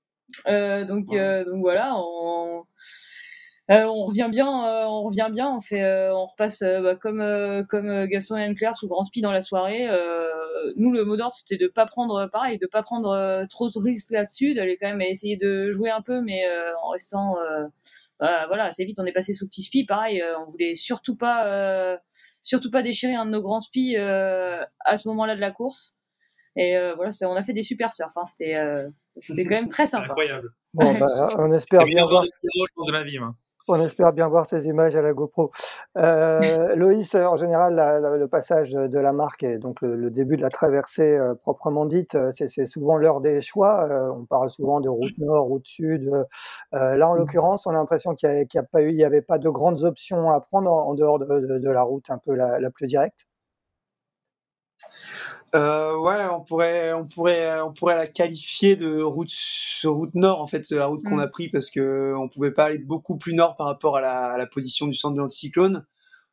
Euh, donc, euh, donc voilà, on, euh, on revient bien, on revient bien, on fait, on repasse bah, comme comme Gaston et Anne-Claire sous grand speed dans la soirée. nous, le mot d'ordre, c'était de pas prendre, pareil, de pas prendre trop de risques là-dessus, d'aller quand même essayer de jouer un peu, mais en restant, bah, voilà, assez vite, on est passé sous petit spi. Pareil, on voulait surtout pas, surtout pas déchirer un de nos grands spi à ce moment-là de la course. Et voilà, on a fait des super surfs. Hein, c'était c'était quand même très sympa. Incroyable. Bon, bah, on espère bien voir. De ma vie, On espère bien voir ces images à la GoPro. Euh, Loïs, en général, le passage de la marque et donc le, début de la traversée euh, proprement dite, euh, c'est souvent l'heure des choix. Euh, on parle souvent de route nord, route sud. là, en l'occurrence, on a l'impression qu'il n'y a, pas eu, il avait pas de grandes options à prendre en, dehors de, de, la route un peu la plus directe. Euh, ouais, on pourrait, on pourrait, on pourrait la qualifier de route, route nord en fait, la route qu'on a mm. pris parce que on pouvait pas aller beaucoup plus nord par rapport à la, à la position du centre de l'anticyclone.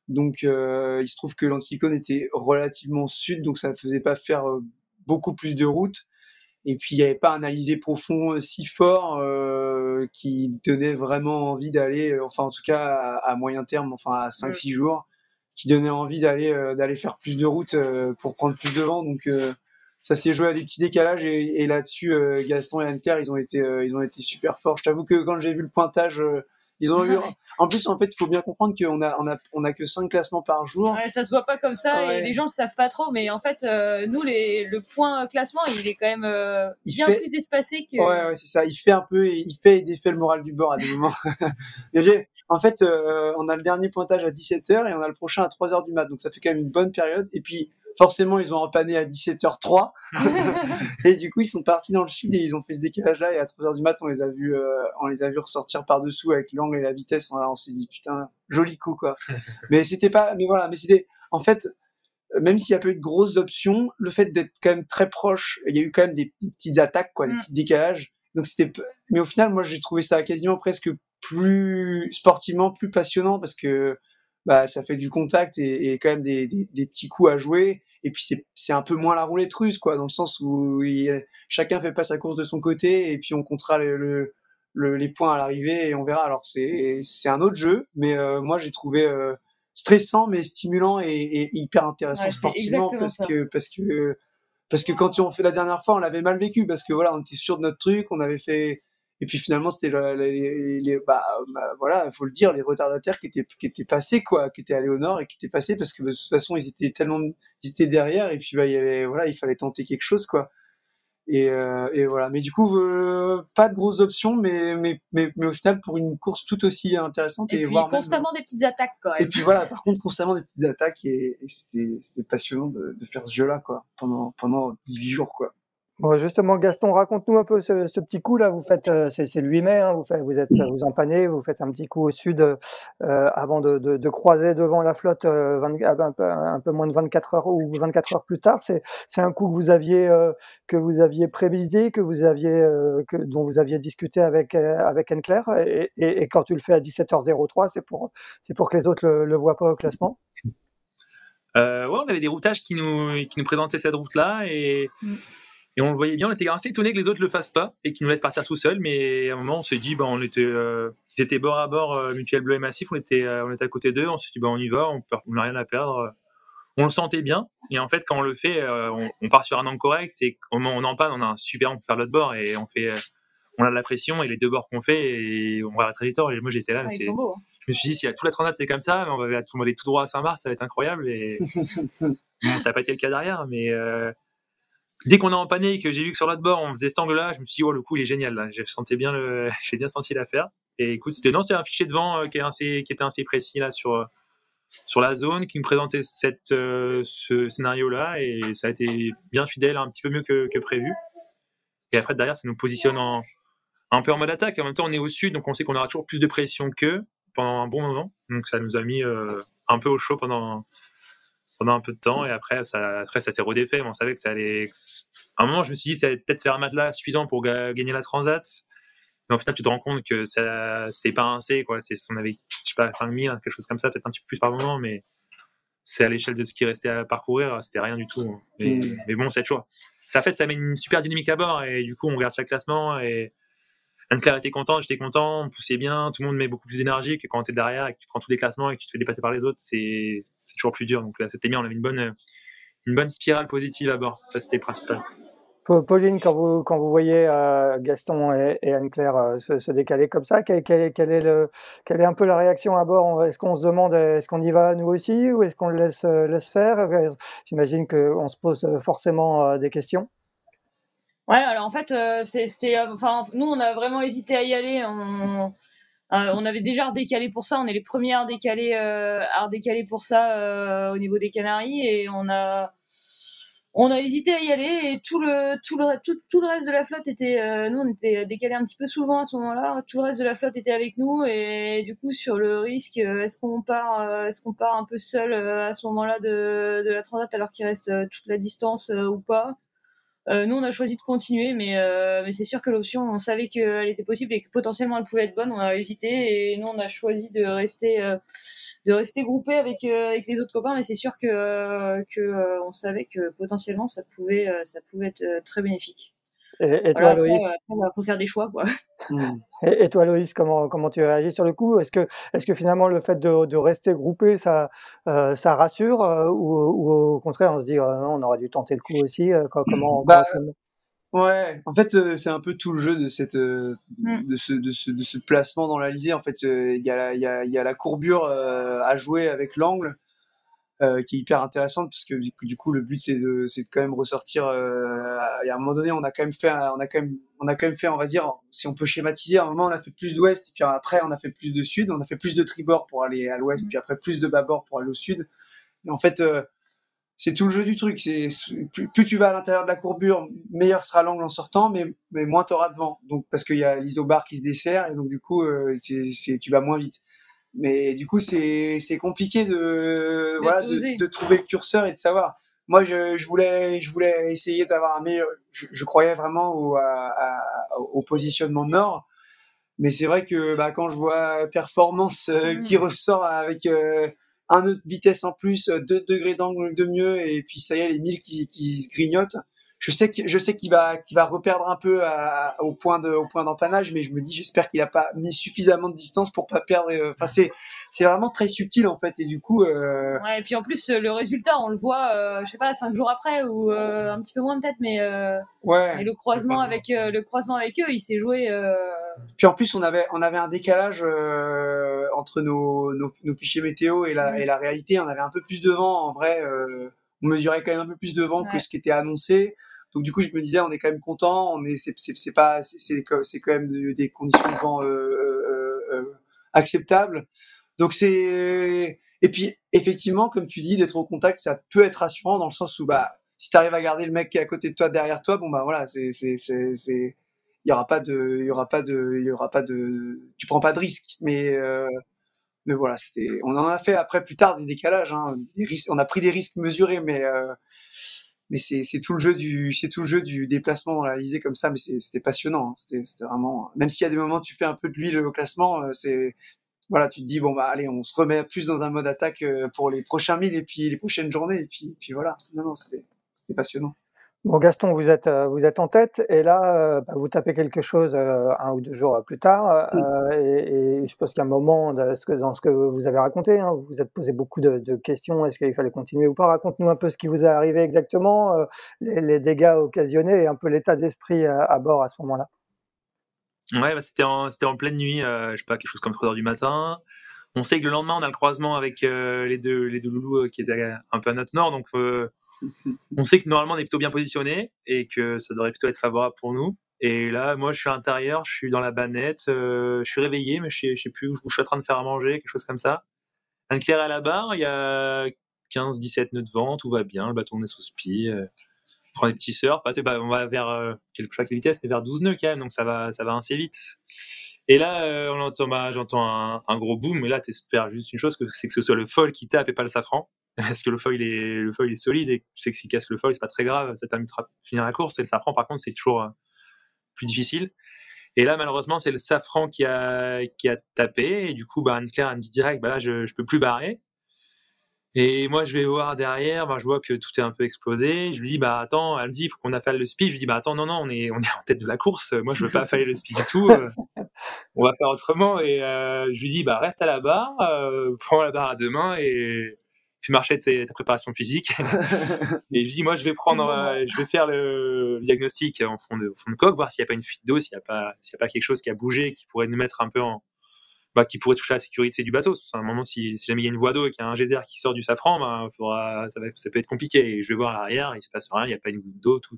Donc, euh, il se trouve que l'anticyclone était relativement sud, donc ça ne faisait pas faire euh, beaucoup plus de route. Et puis, il n'y avait pas un alizé profond si fort euh, qui donnait vraiment envie d'aller, enfin en tout cas à, à moyen terme, enfin à 5-6 mm. jours qui donnait envie d'aller euh, d'aller faire plus de route euh, pour prendre plus de vent. Donc euh, ça s'est joué à des petits décalages et, et là-dessus Gaston et Anne-Claire ils ont été ils ont été super forts. Je t'avoue que quand j'ai vu le pointage ils ont eu. En plus, en fait, il faut bien comprendre qu'on a, on a, on a que 5 classements par jour. Ouais, ça se voit pas comme ça et les gens le savent pas trop. Mais en fait, nous, les, le point classement, il est quand même bien plus espacé que. Ouais, ouais, c'est ça. Il fait un peu, il fait et défait le moral du bord à des moments. En fait, euh, on a le dernier pointage à 17h et on a le prochain à 3h du mat. Donc ça fait quand même une bonne période. Et puis forcément, ils ont empanné à 17h03. et du coup, ils sont partis dans le sud et ils ont fait ce décalage-là. Et à 3h du mat, on les a vus, euh, on les a vus ressortir par-dessous avec l'angle et la vitesse. On, s'est dit, putain, joli coup, quoi. mais c'était pas, mais voilà, mais c'était, en fait, même s'il y a pas eu de grosses options, le fait d'être quand même très proche, il y a eu quand même des, petites attaques, quoi, des mm. petits décalages. Donc c'était, mais au final, moi, j'ai trouvé ça quasiment presque plus sportivement plus passionnant parce que bah ça fait du contact et, et quand même des, des, des, petits coups à jouer. Et puis c'est c'est un peu moins la roulette russe quoi dans le sens où chacun fait pas sa course de son côté et puis on comptera le, le, les points à l'arrivée et on verra. Alors c'est c'est un autre jeu mais euh, moi j'ai trouvé euh, stressant mais stimulant et, et hyper intéressant sportivement parce que parce que parce que quand on fait la dernière fois on l'avait mal vécu parce que voilà on était sûr de notre truc on avait fait et puis finalement, c'était les, les, bah, bah, voilà, il faut le dire, les retardataires qui étaient, qui étaient passés, quoi, qui étaient allés au nord et qui étaient passés parce que de toute façon, ils étaient tellement, ils étaient derrière et puis bah, il y avait, voilà, il fallait tenter quelque chose, quoi. Et, euh, et voilà. Mais du coup, euh, pas de grosses options, mais, mais, mais, mais, au final, pour une course tout aussi intéressante. Et, et puis, constamment des petites attaques, même. Et puis voilà, par contre, constamment des petites attaques et, et c'était passionnant de, de, faire ce jeu-là, quoi, pendant, pendant 18 jours, quoi justement, Gaston, raconte-nous un peu ce, petit coup là. Vous faites, euh, c'est, le 8 mai, hein, vous, faites, vous êtes, vous empannez, vous faites un petit coup au sud euh, avant de, croiser devant la flotte euh, un, peu, un, peu, moins de 24 heures ou 24 heures plus tard. C'est, un coup que vous aviez que vous aviez prévisé, que vous aviez que, dont vous aviez discuté avec avec Anne Claire. Et, quand tu le fais à 17h03, c'est pour c'est pour que les autres le, le voient pas au classement. ouais, on avait des routages qui nous qui nous présentaient cette route là et mm. Et on le voyait bien, on était assez étonné que les autres le fassent pas et qu'ils nous laissent partir tout seuls. Mais à un moment, on s'est dit, bah, on était, euh, ils étaient bord à bord, euh, Mutuel Bleu et Massif, on était, euh, on était à côté d'eux. On s'est dit, bah, on y va, on n'a rien à perdre. On le sentait bien. Et en fait, quand on le fait, on, part sur un angle correct et au moment où on en panne, on a un super, on peut faire l'autre bord et on fait, on a de la pression et les deux bords qu'on fait et on va à très Et moi, j'étais là. Ah, ils sont beaux, hein. Je me suis dit, si à toute la transat c'est comme ça, on va aller tout droit à Saint-Marc, ça va être incroyable. Et bon, ça n'a pas été le cas derrière, mais dès qu'on a empanné et que j'ai vu que sur l'autre bord on faisait cet angle-là, je me suis dit oh le coup il est génial là, bien j'ai bien senti l'affaire. Et écoute, c'était non, un fichier de vent euh, qui, était assez précis là sur euh, sur la zone, qui me présentait euh, ce scénario-là et ça a été bien fidèle, un petit peu mieux que, que prévu. Et après derrière, ça nous positionne en, un peu en mode attaque. En même temps, on est au sud, donc on sait qu'on aura toujours plus de pression qu'eux pendant un bon moment. Donc ça nous a mis un peu au chaud pendant pendant un peu de temps et après ça, après, ça s'est redéfait. on savait que ça allait. À un moment, je me suis dit, ça allait peut-être faire un matelas suffisant pour gagner la Transat. Mais en final, tu te rends compte que ça, c'est pas un C, quoi. C'est, on avait, je sais pas, 5000, quelque chose comme ça, peut-être un petit peu plus par moment, mais c'est à l'échelle de ce qui restait à parcourir, c'était rien du tout. Mais, mm. mais bon, c'est choix. Ça fait, ça met une super dynamique à bord et du coup, on regarde chaque classement et Anne-Claire était contente, j'étais content, on poussait bien, tout le monde met beaucoup plus d'énergie que quand tu es derrière et que tu prends tous les classements et que tu te fais dépasser par les autres, c'est toujours plus dur. Donc là, c'était bien, on avait une bonne, une bonne spirale positive à bord. Ça, c'était principal. Pauline, quand vous, quand vous voyez euh, Gaston et, Anne-Claire euh, se, décaler comme ça, quelle, est le, quelle est un peu la réaction à bord? Est-ce qu'on se demande, est-ce qu'on y va nous aussi ou est-ce qu'on le laisse, laisse faire? J'imagine qu'on se pose forcément des questions. Ouais, alors en fait, euh, c'était, euh, enfin, nous, on a vraiment hésité à y aller. On, euh, on avait déjà redécalé pour ça. On est les premiers à redécaler, à redécaler pour ça au niveau des Canaries et on a, on a hésité à y aller et tout le, reste de la flotte était, nous, on était décalé un petit peu souvent à ce moment-là. Tout le reste de la flotte était avec nous et du coup, sur le risque, est-ce qu'on part, un peu seul à ce moment-là de la transat alors qu'il reste toute la distance ou pas? Euh, nous, on a choisi de continuer, mais, euh, mais c'est sûr que l'option, on savait qu'elle était possible et que potentiellement elle pouvait être bonne. On a hésité et nous, on a choisi de rester, euh, de rester groupé avec, avec les autres copains. Mais c'est sûr que, que on savait que potentiellement ça pouvait, ça pouvait être très bénéfique. Et, toi, Loïs On va faire des choix, quoi. Hmm. Et, toi, Loïs, comment, comment tu réagis sur le coup? Est-ce que, est que finalement le fait de, de rester groupé, ça, euh, ça rassure euh, ou, ou, au contraire, on se dit euh, non, on aurait dû tenter le coup aussi comment, bah, Ouais, en fait, c'est un peu tout le jeu de cette, hmm. de, ce, de, ce, de ce placement dans l'Alizé. En fait, il y, a, y, a, y a la courbure à jouer avec l'angle. Euh, qui est hyper intéressante parce que du coup le but c'est de c'est de quand même ressortir euh, à un moment donné on a quand même fait on a quand même on a quand même fait on va dire si on peut schématiser à un moment on a fait plus d'ouest et puis après on a fait plus de sud on a fait plus de tribord pour aller à l'ouest puis après plus de bâbord pour aller au sud. Et en fait euh, c'est tout le jeu du truc. C'est plus, tu vas à l'intérieur de la courbure meilleur sera l'angle en sortant mais mais moins t'auras de vent. Donc parce qu'il y a l'isobar qui se dessert et donc du coup c'est tu vas moins vite mais du coup, c'est compliqué de, voilà, de, de, trouver le curseur et de savoir. Moi, je, je voulais, je voulais essayer d'avoir un meilleur. Je, je, croyais vraiment au, à, au positionnement nord. Mais c'est vrai que bah, quand je vois performance euh, qui mm. ressort avec euh, un autre vitesse en plus, deux degrés d'angle de mieux, et puis ça y est, les 1000 qui, qui se grignotent, je sais que je sais qu'il va qu'il va reperdre un peu au point de au point d'empannage mais je me dis j'espère qu'il a pas mis suffisamment de distance pour pas perdre euh, enfin c'est c'est vraiment très subtil en fait et du coup euh... ouais et puis en plus le résultat on le voit euh, je sais pas cinq jours après ou euh, un petit peu moins peut-être mais euh, ouais. et le croisement avec le croisement avec eux il s'est joué puis en plus on avait on avait un décalage entre nos, nos, nos fichiers météo et la et la réalité. On avait un peu plus de vent en vrai on mesurait quand même un peu plus de vent que ce qui était annoncé donc du coup, je me disais, on est quand même content. On est, c'est, c'est, pas, c'est, c'est quand même des conditions de vent euh, euh, euh, acceptables. Donc c'est, et puis effectivement, comme tu dis, d'être au contact, ça peut être rassurant dans le sens où bah, si tu arrives à garder le mec qui est à côté de toi derrière toi, bon bah voilà, c'est, c'est, c'est, il y aura pas de, il y aura pas de, il y aura pas de, tu prends pas de risque. Mais euh, mais voilà, c'était, on en a fait après plus tard des décalages, hein, des risques, on a pris des risques mesurés, mais euh, mais c'est tout le jeu du c'est tout le jeu du déplacement dans la lisée comme ça mais c'était passionnant hein. c'était vraiment même s'il y a des moments où tu fais un peu de l'huile au classement euh, c'est voilà tu te dis bon bah allez on se remet plus dans un mode attaque euh, pour les prochains milles et puis les prochaines journées et puis puis voilà non non c'était passionnant Bon, Gaston, vous êtes, euh, vous êtes en tête et là, euh, bah, vous tapez quelque chose euh, un ou deux jours plus tard. et, je pense qu'à un moment, dans ce, que, dans ce que vous avez raconté, hein, vous vous êtes posé beaucoup de, questions. Est-ce qu'il fallait continuer ou pas? Raconte-nous un peu ce qui vous est arrivé exactement, les, dégâts occasionnés et un peu l'état d'esprit à, bord à ce moment-là. Ouais, bah, c'était en, en, pleine nuit, je sais pas, quelque chose comme 3 heures du matin. On sait que le lendemain, on a le croisement avec les, deux, les deux loulous qui étaient un peu à notre nord. Donc, on sait que normalement on est plutôt bien positionné et que ça devrait plutôt être favorable pour nous. Et là, moi, je suis à l'intérieur, je suis dans la banette, euh, je suis réveillé, mais je sais, sais plus où je suis en train de faire à manger, quelque chose comme ça. Un clair à la barre, il y a 15-17 nœuds de vent, tout va bien, le bâton est sous spi. Euh. on prend des petits surfs, bah, bah, on va vers euh, quelque chose de vitesse, mais vers 12 nœuds quand même, donc ça va, ça va assez vite. Et là, euh, bah, j'entends un, gros boom, et là, t'espères juste une chose, c'est que ce soit le foil qui tape et pas le safran, parce que le foil est, solide, et tu sais que s'il casse le foil, c'est pas très grave, ça permettra de finir la course, et le safran, par contre, c'est toujours euh, plus difficile. Et là, malheureusement, c'est le safran qui a, qui a tapé, et du coup, bah, Anne-Claire, me dit direct, bah là, je, je peux plus barrer. Et moi, je vais voir derrière, bah, je vois que tout est un peu explosé. Je lui dis, bah attends, elle me dit, il faut qu'on affale le speed. Je lui dis, bah attends, non, non, on est, on est en tête de la course. Moi, je veux pas affaler le speed du tout. Euh, on va faire autrement. Et euh, je lui dis, bah reste à la barre, prends la barre à deux mains et fais marcher ta préparation physique. et je dis, moi, je vais prendre, euh, je vais faire le diagnostic en fond de, fond de coque, voir s'il n'y a pas une fuite d'eau, s'il n'y a pas, s'il y a pas quelque chose qui a bougé, qui pourrait nous mettre un peu en, bah, qui pourrait toucher à la sécurité du bateau. À un moment, si, si jamais il y a une voie d'eau et qu'il y a un geyser qui sort du safran, bah, faudra, ça, va, ça peut être compliqué. Et je vais voir à l'arrière, il se passe rien, il n'y a pas une goutte d'eau, tout.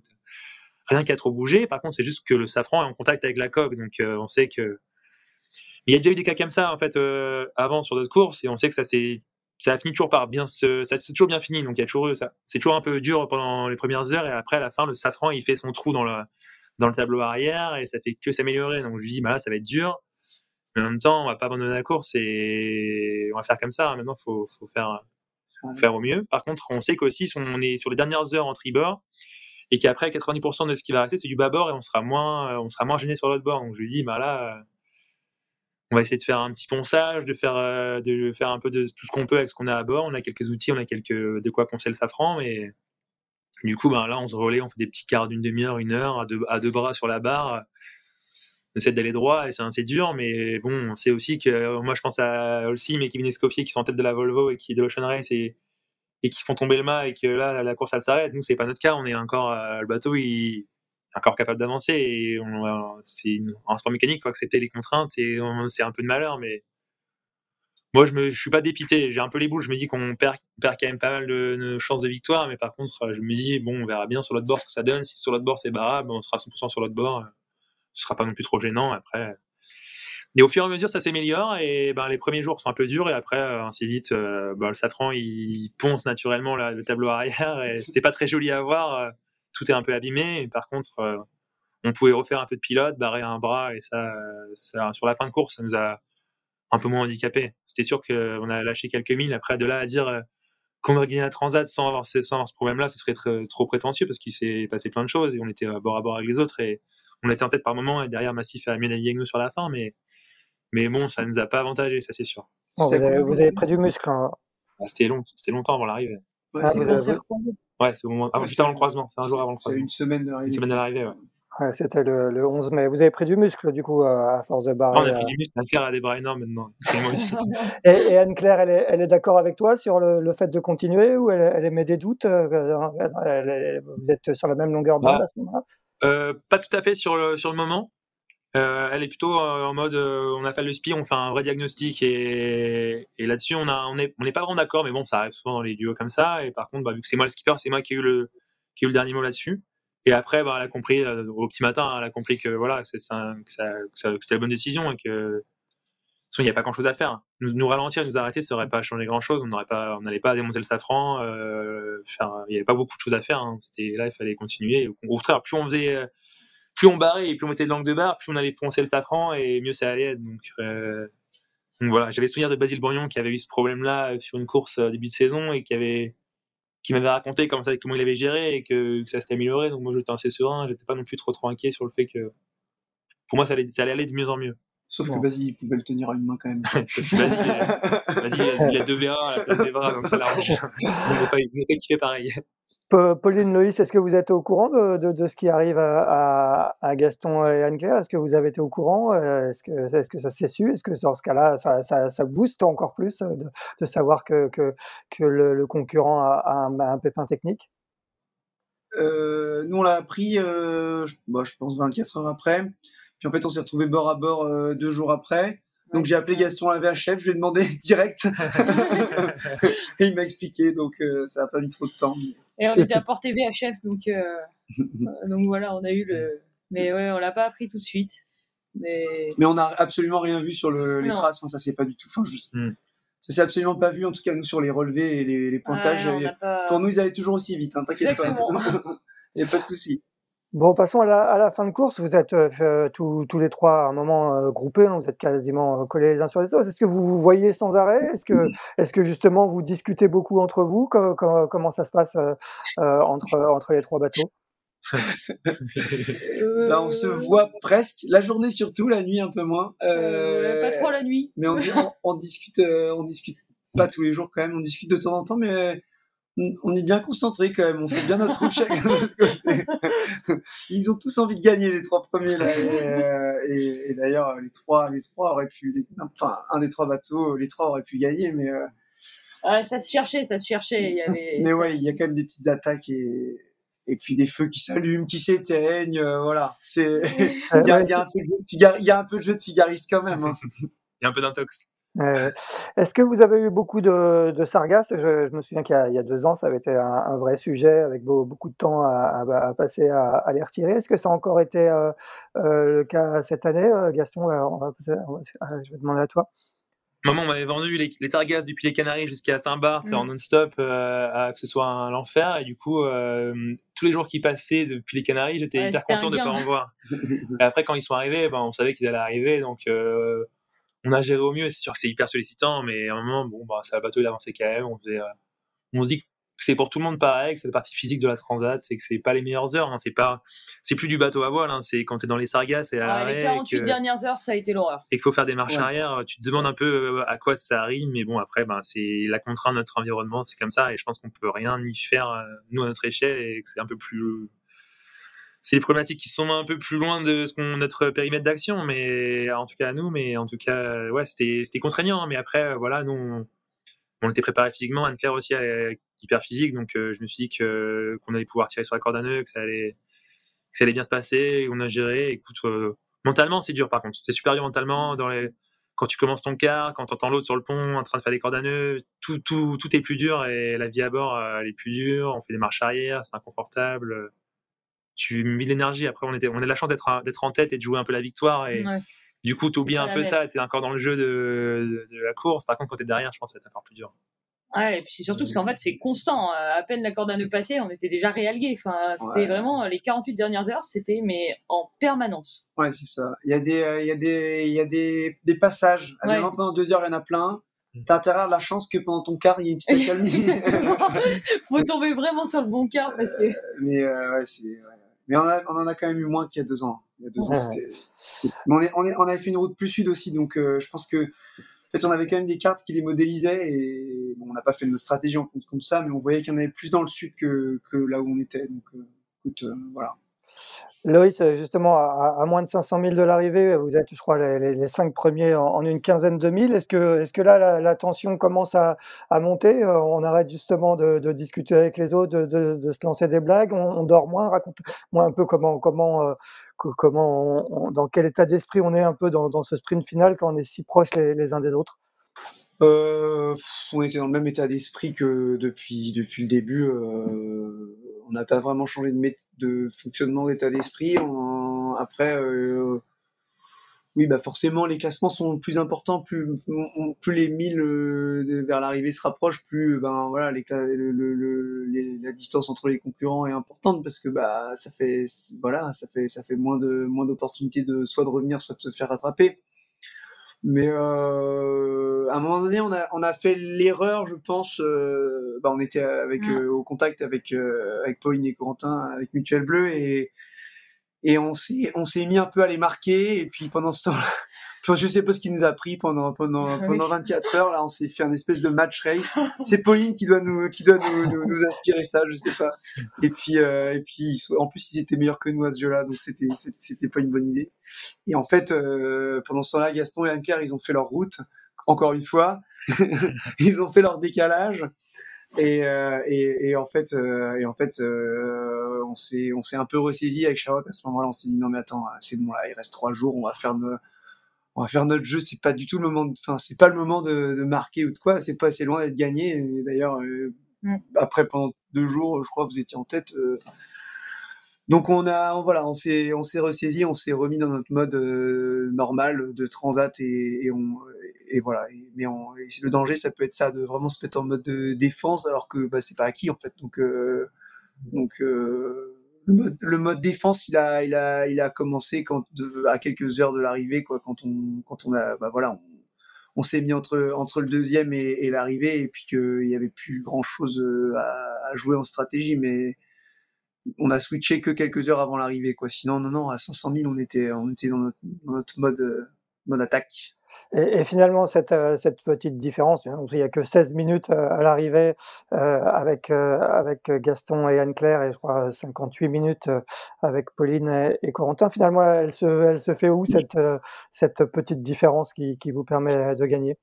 Rien qui a trop bougé. Par contre, c'est juste que le safran est en contact avec la coque, donc euh, on sait que. Il y a déjà eu des cas comme ça en fait euh, avant sur d'autres courses et on sait que ça c'est ça a fini toujours par bien se, ça c'est toujours bien fini donc il y a toujours eu ça. C'est toujours un peu dur pendant les premières heures et après à la fin le safran il fait son trou dans le dans le tableau arrière et ça fait que s'améliorer donc je lui dis bah là ça va être dur mais en même temps, on va pas abandonner la course et on va faire comme ça. Maintenant, faut, faut faire, faut faire au mieux. Par contre, on sait qu'aussi, si on est sur les dernières heures en tribord et qu'après 90% de ce qui va rester, c'est du bâbord et on sera moins, on sera moins gêné sur l'autre bord. Donc, je lui dis, bah là, on va essayer de faire un petit ponçage, de faire, euh, de faire un peu de tout ce qu'on peut avec ce qu'on a à bord. On a quelques outils, on a quelques, de quoi poncer le safran, mais du coup, ben là, on se relaie, on fait des petits quarts d'une demi-heure, une heure, à deux, à deux bras sur la barre on essaie d'aller droit et c'est dur, mais bon, on sait aussi que euh, moi je pense à Olsim et Kevin Escoffier qui sont en tête de la Volvo et qui de l'Ocean Race et, qui font tomber le mât et que là la course elle s'arrête. Nous c'est pas notre cas, on est encore euh, le bateau il encore capable d'avancer et c'est un sport mécanique, faut accepter les contraintes et c'est un peu de malheur, mais moi je je suis pas dépité, j'ai un peu les boules, je me dis qu'on perd, perd quand même pas mal de, chances de victoire, mais par contre je me dis bon on verra bien sur l'autre bord ce que ça donne. Si sur l'autre bord c'est barrable, on sera 100% sur l'autre bord ce sera pas non plus trop gênant après. Et au fur et à mesure, ça s'améliore et ben, les premiers jours sont un peu durs et après, euh, ainsi vite, euh, ben, le safran il ponce naturellement là, le tableau arrière et c'est pas très joli à voir. Euh, tout est un peu abîmé. Et par contre, on pouvait refaire un peu de pilote, barrer un bras et ça, ça, sur la fin de course, ça nous a un peu moins handicapé. C'était sûr qu'on a lâché quelques milles. Après, de là à dire qu'on aurait gagné la Transat sans avoir, sans avoir ce problème-là, ce serait trop prétentieux parce qu'il s'est passé plein de choses et on était bord à bord avec les autres et on était en tête par moment et derrière Massif a mieux navigué avec nous sur la fin, mais, mais bon, ça ne nous a pas avantagé, ça c'est sûr. vous, avez, pris du muscle. Hein. Ah, c'était long, c'était longtemps avant l'arrivée. Ouais, ah, c'est ouais, au moment, ah, juste avant le croisement, c'est un jour avant le croisement. C'est une semaine de l'arrivée. Une semaine de l'arrivée, ouais. Ouais, c'était le, le, 11 mai. Vous avez pris du muscle, du coup, à force de barrer. on a pris du muscle. Anne-Claire a des bras énormes maintenant. et, et Anne-Claire, elle est, elle est d'accord avec toi sur le, le, fait de continuer ou elle, elle émet des doutes euh, Vous êtes sur la même longueur d'onde bah, à ce moment-là? Euh, pas tout à fait sur le, sur le moment. Euh, elle est plutôt euh, en mode on a fait le SPI, on fait un vrai diagnostic et, là-dessus on on on n'est pas vraiment d'accord, mais bon ça arrive souvent dans les duos comme ça. Et par contre, bah, vu que c'est moi le skipper, c'est moi qui ai eu le dernier mot là-dessus. Et après, bah, elle a compris au petit matin, elle a compris que voilà, c'est c'était la bonne décision et que il n'y a pas grand chose à faire. Nous, ralentir, nous arrêter, ça n'aurait pas changé grand chose. On n'aurait pas, on n'allait pas démonter le safran. Euh, il n'y avait pas beaucoup de choses à faire. Hein. C'était là, il fallait continuer. Au contraire, plus on faisait, euh, plus on barrait et plus on mettait de langue de barre, plus on allait poncer le safran et mieux ça allait être. Donc, euh, donc voilà, j'avais souvenir de Basile Bourgnon qui avait eu ce problème-là sur une course début de saison et qui avait, qui m'avait raconté comment, ça, comment il avait géré et que, que ça s'était amélioré. Donc moi, j'étais assez serein. J'étais pas non plus trop trop inquiet sur le fait que, pour moi, ça allait, ça allait aller de mieux en mieux. Sauf que Basile, il pouvait le tenir à une main quand même. Basile, il, a deux V1 à la place des bras, donc ça l'arrange. Il ne pas, pas kiffer pareil. Pauline Loïs, est-ce que vous êtes au courant de, de, de ce qui arrive à, à, Gaston et Anne-Claire? Est-ce que vous avez été au courant? Est-ce que, est que ça s'est su? Est-ce que dans ce cas-là, ça, ça, ça, booste encore plus de, de savoir que, que, que le, le, concurrent a, un, un, pépin technique? Euh, Nous, on l'a appris, euh, je, bah, je pense, 24 heures après. Puis en fait, on s'est retrouvé bord à bord euh, deux jours après. Donc j'ai appelé Gaston à la VHF, je lui ai demandé direct. et il m'a expliqué, donc euh, ça n'a pas mis trop de temps. Et on était à portée VHF, donc, euh, donc voilà, on a eu le. Mais ouais, on l'a pas appris tout de suite. Mais, mais on n'a absolument rien vu sur le, les traces, hein, ça c'est pas du tout. Enfin, juste... Hmm. Ça s'est absolument pas vu, en tout cas nous sur les relevés et les, les pointages. Pour nous, ils allaient toujours aussi vite, hein, t'inquiète pas. Il n'y a pas de souci. Bon, passons à la, à la fin de course. Vous êtes euh, tous, tous les trois à un moment euh, groupés, hein, vous êtes quasiment euh, collés les uns sur les autres. Est-ce que vous vous voyez sans arrêt? Est-ce que, est que justement vous discutez beaucoup entre vous? Co- co- Comment ça se passe euh, euh, entre, entre les trois bateaux? Euh, Bah, on se voit presque, la journée surtout, la nuit un peu moins. euh, pas trop la nuit. Mais on, on, on discute, euh, on discute pas tous les jours quand même, on discute de temps en temps, mais on- est bien concentrés quand même, on fait bien notre route chacun de notre côté. Ils ont tous envie de gagner les trois premiers là, et, euh, et- et d'ailleurs les trois, les trois auraient pu, les- enfin un des trois bateaux, les trois auraient pu gagner, mais euh, Ah, ça se cherchait, ça se cherchait. Il y avait. mais ouais, il y a quand même des petites attaques et et puis des feux qui s'allument, qui s'éteignent, euh, voilà. C'est il y a, il y a un peu de jeu de figar- il y a un peu de jeu de figariste quand même. hein. Il y a un peu d'intox. Euh, Est-ce que vous avez eu beaucoup de, de sargasses? Je, je me souviens qu'il y, a- il y a deux ans, ça avait été un, un vrai sujet avec beau- beaucoup de temps à, à- à passer à, à les retirer. Est-ce que ça a encore été euh, euh, le cas cette année Euh, Gaston, on va passer- on va- ah, je vais demander à toi. Maman m'avait vendu les, les sargasses depuis les Canaries jusqu'à Saint-Barth en non-stop, euh, à que ce soit un l'enfer. Et du coup, euh, tous les jours qui passaient depuis les Canaries, j'étais Ouais, hyper content de gain. pas en voir. Et après, quand ils sont arrivés, ben, on savait qu'ils allaient arriver, donc euh, on a géré au mieux. C'est sûr que c'est hyper sollicitant, mais à un moment, bon, bah, ça, le bateau il avançait quand même. On, faisait, euh, on se dit que c'est pour tout le monde pareil, que c'est la partie physique de la transat, c'est que c'est pas les meilleures heures. Hein, c'est pas, c'est plus du bateau à voile. Hein, c'est quand t'es dans les sargasses et à Ah, les et 48 que- dernières heures, ça a été l'horreur. et qu'il faut faire des marches Ouais. arrière, tu te demandes un peu euh, à quoi ça arrive, mais bon, après, ben, c'est la contrainte de notre environnement, c'est comme ça, et je pense qu'on peut rien y faire, euh, nous, à notre échelle, et que c'est un peu plus. C'est les problématiques qui sont un peu plus loin de notre périmètre d'action, mais en tout cas à nous, mais en tout cas, euh, ouais, c'était, contraignant, hein, mais après, euh, voilà, nous, on, était préparé physiquement, Anne-Claire aussi, est hyper physique, donc euh, je me suis dit qu'on allait pouvoir tirer sur la corde à nœud, que ça allait, que ça allait bien se passer, on a géré, écoute, Mentalement, c'est dur par contre. C'est super dur mentalement quand tu commences ton quart, quand tu entends l'autre sur le pont en train de faire des cordes à nœuds. Tout, tout, tout est plus dur et la vie à bord, elle est plus dure. On fait des marches arrière, c'est inconfortable. Tu mets de l'énergie. Après, on, était, on a la chance d'être, d'être en tête et de jouer un peu la victoire. Et Ouais. du coup, tu oublies un peu même. ça. Tu es encore dans le jeu de, de, de la course. Par contre, quand tu es derrière, je pense que ça va être encore plus dur. Ouais, et puis c'est surtout que c'est en fait c'est constant. Euh, À peine la corde à nœud passée, on était déjà réalgué. Enfin, c'était Ouais. vraiment euh, les 48 dernières heures, c'était mais en permanence. Ouais, c'est ça. Il y a des, euh, il y a des, il y a des, des passages. Ouais. Admettons, pendant deux heures, il y en a plein. Mm. T'as intérêt à la chance que pendant ton quart, il y ait une petite accalmie. Faut tomber vraiment sur le bon quart parce que. mais euh, ouais, c'est. ouais. Mais on, a, on en a quand même eu moins qu'il y a deux ans. Il y a deux ans, Ouais. c'était. Mais on, est, on, est, on avait fait une route plus sud aussi, donc euh, je pense que. En fait, on avait quand même des cartes qui les modélisaient et bon, on n'a pas fait notre stratégie en compte comme ça, mais on voyait qu'il y en avait plus dans le sud que, que là où on était. Donc, euh, écoute, euh, voilà. Loïs, euh, justement, à, moins de 500 000 de l'arrivée, vous êtes, je crois, les, cinq premiers en, une quinzaine de mille. Est-ce que, est-ce que là, la, tension commence à, monter? Euh, On arrête justement de, discuter avec les autres, de, se lancer des blagues, on, dort moins? Raconte-moi un peu comment, comment, euh, co- comment dans quel état d'esprit on est un peu dans, ce sprint final quand on est si proches les uns des autres. Euh, on était dans le même état d'esprit que depuis, depuis le début. euh, on n'a pas vraiment changé de, de fonctionnement d'état d'esprit. Après, euh, oui, bah forcément, les classements sont plus importants. Plus, les 1000 euh, de- vers l'arrivée se rapprochent, plus ben voilà, les, la distance entre les concurrents est importante parce que bah ça fait voilà, ça fait ça fait moins de moins d'opportunités de soit de revenir, soit de se faire rattraper. Mais euh, à un moment donné, on a, on a fait l'erreur, je pense. euh, bah, on était avec, Mm. euh, au contact avec, euh, avec Pauline et Corentin, avec Mutuel Bleu, et, et on s'est on s'est mis un peu à les marquer. Et puis pendant ce temps-là, je sais pas ce qui nous a pris pendant pendant Ah pendant 24 heures. Là, on s'est fait un espèce de match race. C'est Pauline qui doit nous qui doit nous, nous, nous inspirer ça, je sais pas. Et puis euh, et puis en plus ils étaient meilleurs que nous à ce jeu-là, donc c'était c'était- pas une bonne idée. Et en fait, euh, pendant ce temps-là, Gaston et Anne-Claire, ils ont fait leur route, encore une fois. ils ont fait leur décalage. Et, euh, et, et en fait, euh, et en fait, euh, on s'est, on s'est un peu ressaisi avec Charlotte à ce moment-là. On s'est dit non mais attends, c'est bon là, il reste trois jours, on va faire nos, on va faire notre jeu. C'est pas du tout le moment, de- enfin c'est pas le moment de, de marquer ou de quoi. C'est pas assez loin d'être gagné. Et d'ailleurs, euh, Mm. après pendant deux jours, je crois que vous étiez en tête. euh, donc on a, voilà, on s'est, on s'est ressaisi, on s'est remis dans notre mode euh, normal de transat et, et on, et voilà. Et- mais on- et le danger, ça peut être ça, de vraiment se mettre en mode de défense, alors que bah, c'est pas acquis en fait. Donc, euh, donc, euh, le mode, défense, il a, il a, il a commencé quand, à quelques heures de l'arrivée, quoi, quand on, quand on a, bah voilà, on, s'est mis entre, entre le deuxième et, l'arrivée, et puis qu'il y avait plus grand chose euh, à, jouer en stratégie, mais on a switché que quelques heures avant l'arrivée, quoi. Sinon, non, non, à 500 000, on était, on était dans notre, dans notre mode, euh, mode attaque. Et, et, finalement, cette, euh, cette petite différence, hein, il n'y a que 16 minutes euh, à l'arrivée euh, avec, avec Gaston et Anne-Claire, et je crois 58 minutes avec Pauline et, et, Corentin. Finalement, elle se, elle se fait où cette, cette petite différence qui, qui vous permet de gagner?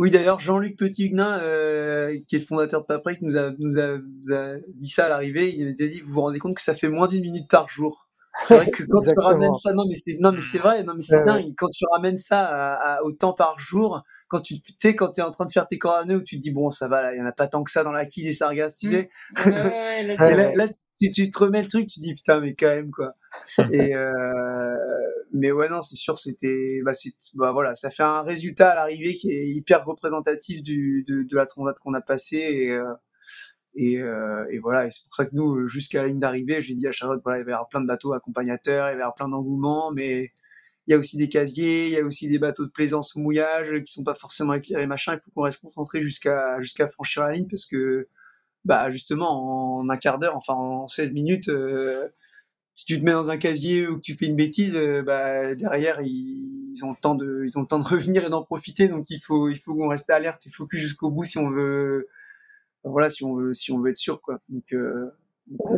Oui, d'ailleurs, Jean-Luc Petit-Huguenin, euh, qui est le fondateur de nous a, nous, a, nous a dit ça à l'arrivée. Il nous a dit, vous vous rendez compte que ça fait moins d'une minute par jour. C'est vrai que quand tu ramènes ça, non mais c'est non mais c'est vrai, non mais c'est dingue. Quand tu ramènes ça à, à, au temps par jour, quand tu sais quand tu es en train de faire tes coronaux où tu te dis bon ça va là, il y en a pas tant que ça dans la quille des sargasses, tu sais. Ouais, ouais, là, là tu, tu, te remets le truc, tu te dis putain mais quand même quoi. Et euh, mais ouais non c'est sûr c'était bah c'est bah voilà ça fait un résultat à l'arrivée qui est hyper représentatif du de, de la transat qu'on a passé et euh, et, euh, et, voilà, et c'est pour ça que nous, jusqu'à la ligne d'arrivée, j'ai dit à Charlotte, voilà, il y avoir plein de bateaux accompagnateurs, il y avoir plein d'engouements, mais il y a aussi des casiers, il y a aussi des bateaux de plaisance au mouillage qui sont pas forcément éclairés, machin. Il faut qu'on reste concentré jusqu'à jusqu'à franchir la ligne parce que, bah justement, en un quart d'heure, enfin en 16 minutes, euh, si tu te mets dans un casier ou que tu fais une bêtise, euh, bah derrière ils, ils, ont le temps de ils ont le temps de revenir et d'en profiter. Donc il faut il faut qu'on reste alerte et focus jusqu'au bout si on veut voilà, si on veut, si on veut être sûr, quoi. Donc, euh,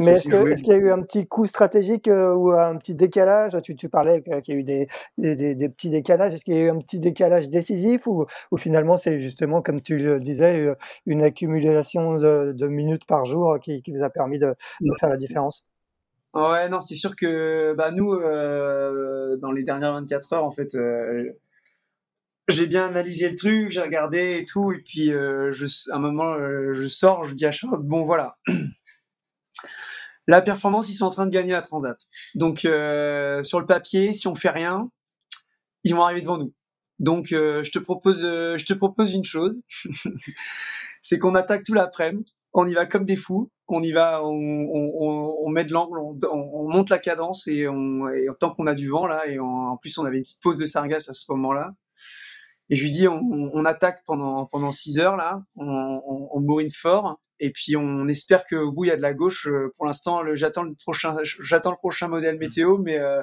mais est-ce qu'il est y a eu un petit coup stratégique euh, ou un petit décalage? Tu, tu parlais qu'il y a eu des, des, des petits décalages. Est-ce qu'il y a eu un petit décalage décisif ou, ou finalement c'est justement, comme tu le disais, euh, une accumulation de, de minutes par jour qui, qui, vous a permis de, de faire la différence? Ouais, non, c'est sûr que bah, nous, euh, dans les dernières 24 heures, en fait, euh, j'ai bien analysé le truc, j'ai regardé et tout, et puis euh, je, à un moment, euh, je sors, je dis à Charlotte, bon voilà, la performance, ils sont en train de gagner la Transat. Donc euh, sur le papier, si on fait rien, ils vont arriver devant nous. Donc euh, je te propose, euh, je te propose une chose, c'est qu'on attaque tout l'après-midi, on y va comme des fous, on y va, on, on, on met de l'angle, on, on, monte la cadence et, on, et tant qu'on a du vent là, et en plus on avait une petite pause de sargasse à ce moment-là. Et je lui dis, on, on attaque pendant pendant six heures là, on, on, on, bourrine fort, et puis on espère qu'au bout il y a de la gauche. Pour l'instant, j'attends le prochain, j'attends le prochain modèle météo, mais euh,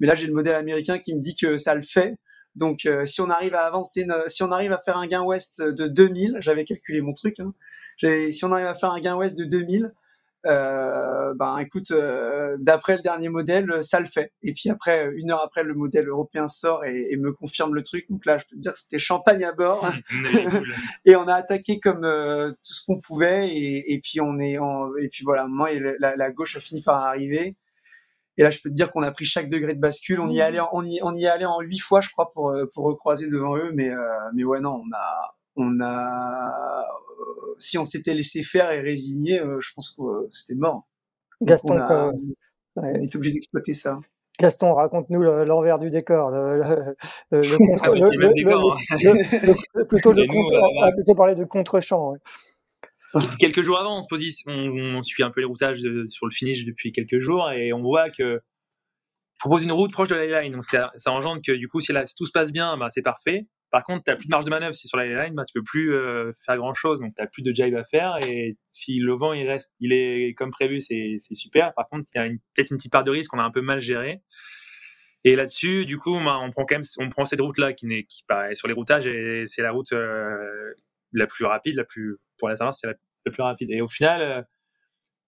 mais là j'ai le modèle américain qui me dit que ça le fait. Donc euh, si on arrive à avancer, si on arrive à faire un gain ouest de 2000, j'avais calculé mon truc, hein, si on arrive à faire un gain ouest de 2000, euh, ben écoute, euh, d'après le dernier modèle, ça le fait. Et puis après, une heure après, le modèle européen sort et, et me confirme le truc. Donc là, je peux te dire, c'était champagne à bord. et on a attaqué comme euh, tout ce qu'on pouvait. Et, et, puis on est, en, et puis voilà, moi, la, la, gauche a fini par arriver. Et là, je peux te dire qu'on a pris chaque degré de bascule. On y est allé, en, on y, on y est allé en huit fois, je crois, pour pour recroiser devant eux. Mais euh, mais ouais, non, on a on a si on s'était laissé faire et résigné, euh, je pense que euh, c'était mort. Gaston, on, a, ouais. on est obligé d'exploiter ça. Gaston, raconte-nous l'envers du décor. Le, le, le, plutôt, de contre, nous, euh, plutôt parler de contre-champ. Ouais. Quelques jours avant, on se position, on, on, suit un peu les routages de, sur le finish depuis quelques jours et on voit que propose une route proche de la line. Donc ça, ça engendre que du coup, si, là, si tout se passe bien, bah, c'est parfait. Par contre, tu n'as plus de marge de manœuvre. Si sur la line, bah, tu peux plus euh, faire grand chose. Donc, tu n'as plus de jive à faire. Et si le vent, il reste, il est comme prévu, c'est super. Par contre, il y a peut-être une petite part de risque qu'on a un peu mal géré. Et là-dessus, du coup, bah, on prend quand même, on prend cette route-là qui n'est, qui sur les routages c'est la route euh, la plus rapide, la plus, pour la savoir, c'est la, la, plus rapide. Et au final, euh,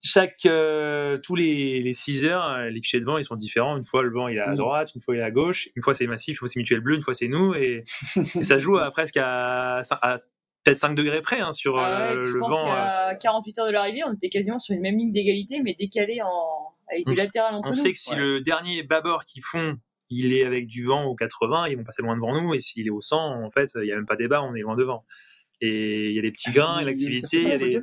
chaque euh, tous les, les 6 heures, euh, les fichiers de vent ils sont différents. Une fois le vent il est à droite, une fois il est à gauche, une fois c'est massif, une fois c'est mutuel bleu, une fois c'est nous et, et, ça joue à presque à, à peut-être 5 degrés près hein, sur ah ouais, euh, le vent. À 48 heures de l'arrivée, on était quasiment sur une même ligne d'égalité mais décalé en avec des latérales entre on nous. On sait que si ouais. le dernier bâbord qu'ils font il est avec du vent au 80, ils vont passer loin devant nous et s'il est au 100, en fait, il n'y a même pas débat, on est loin devant et il y a des petits gains, et l'activité, il y a des.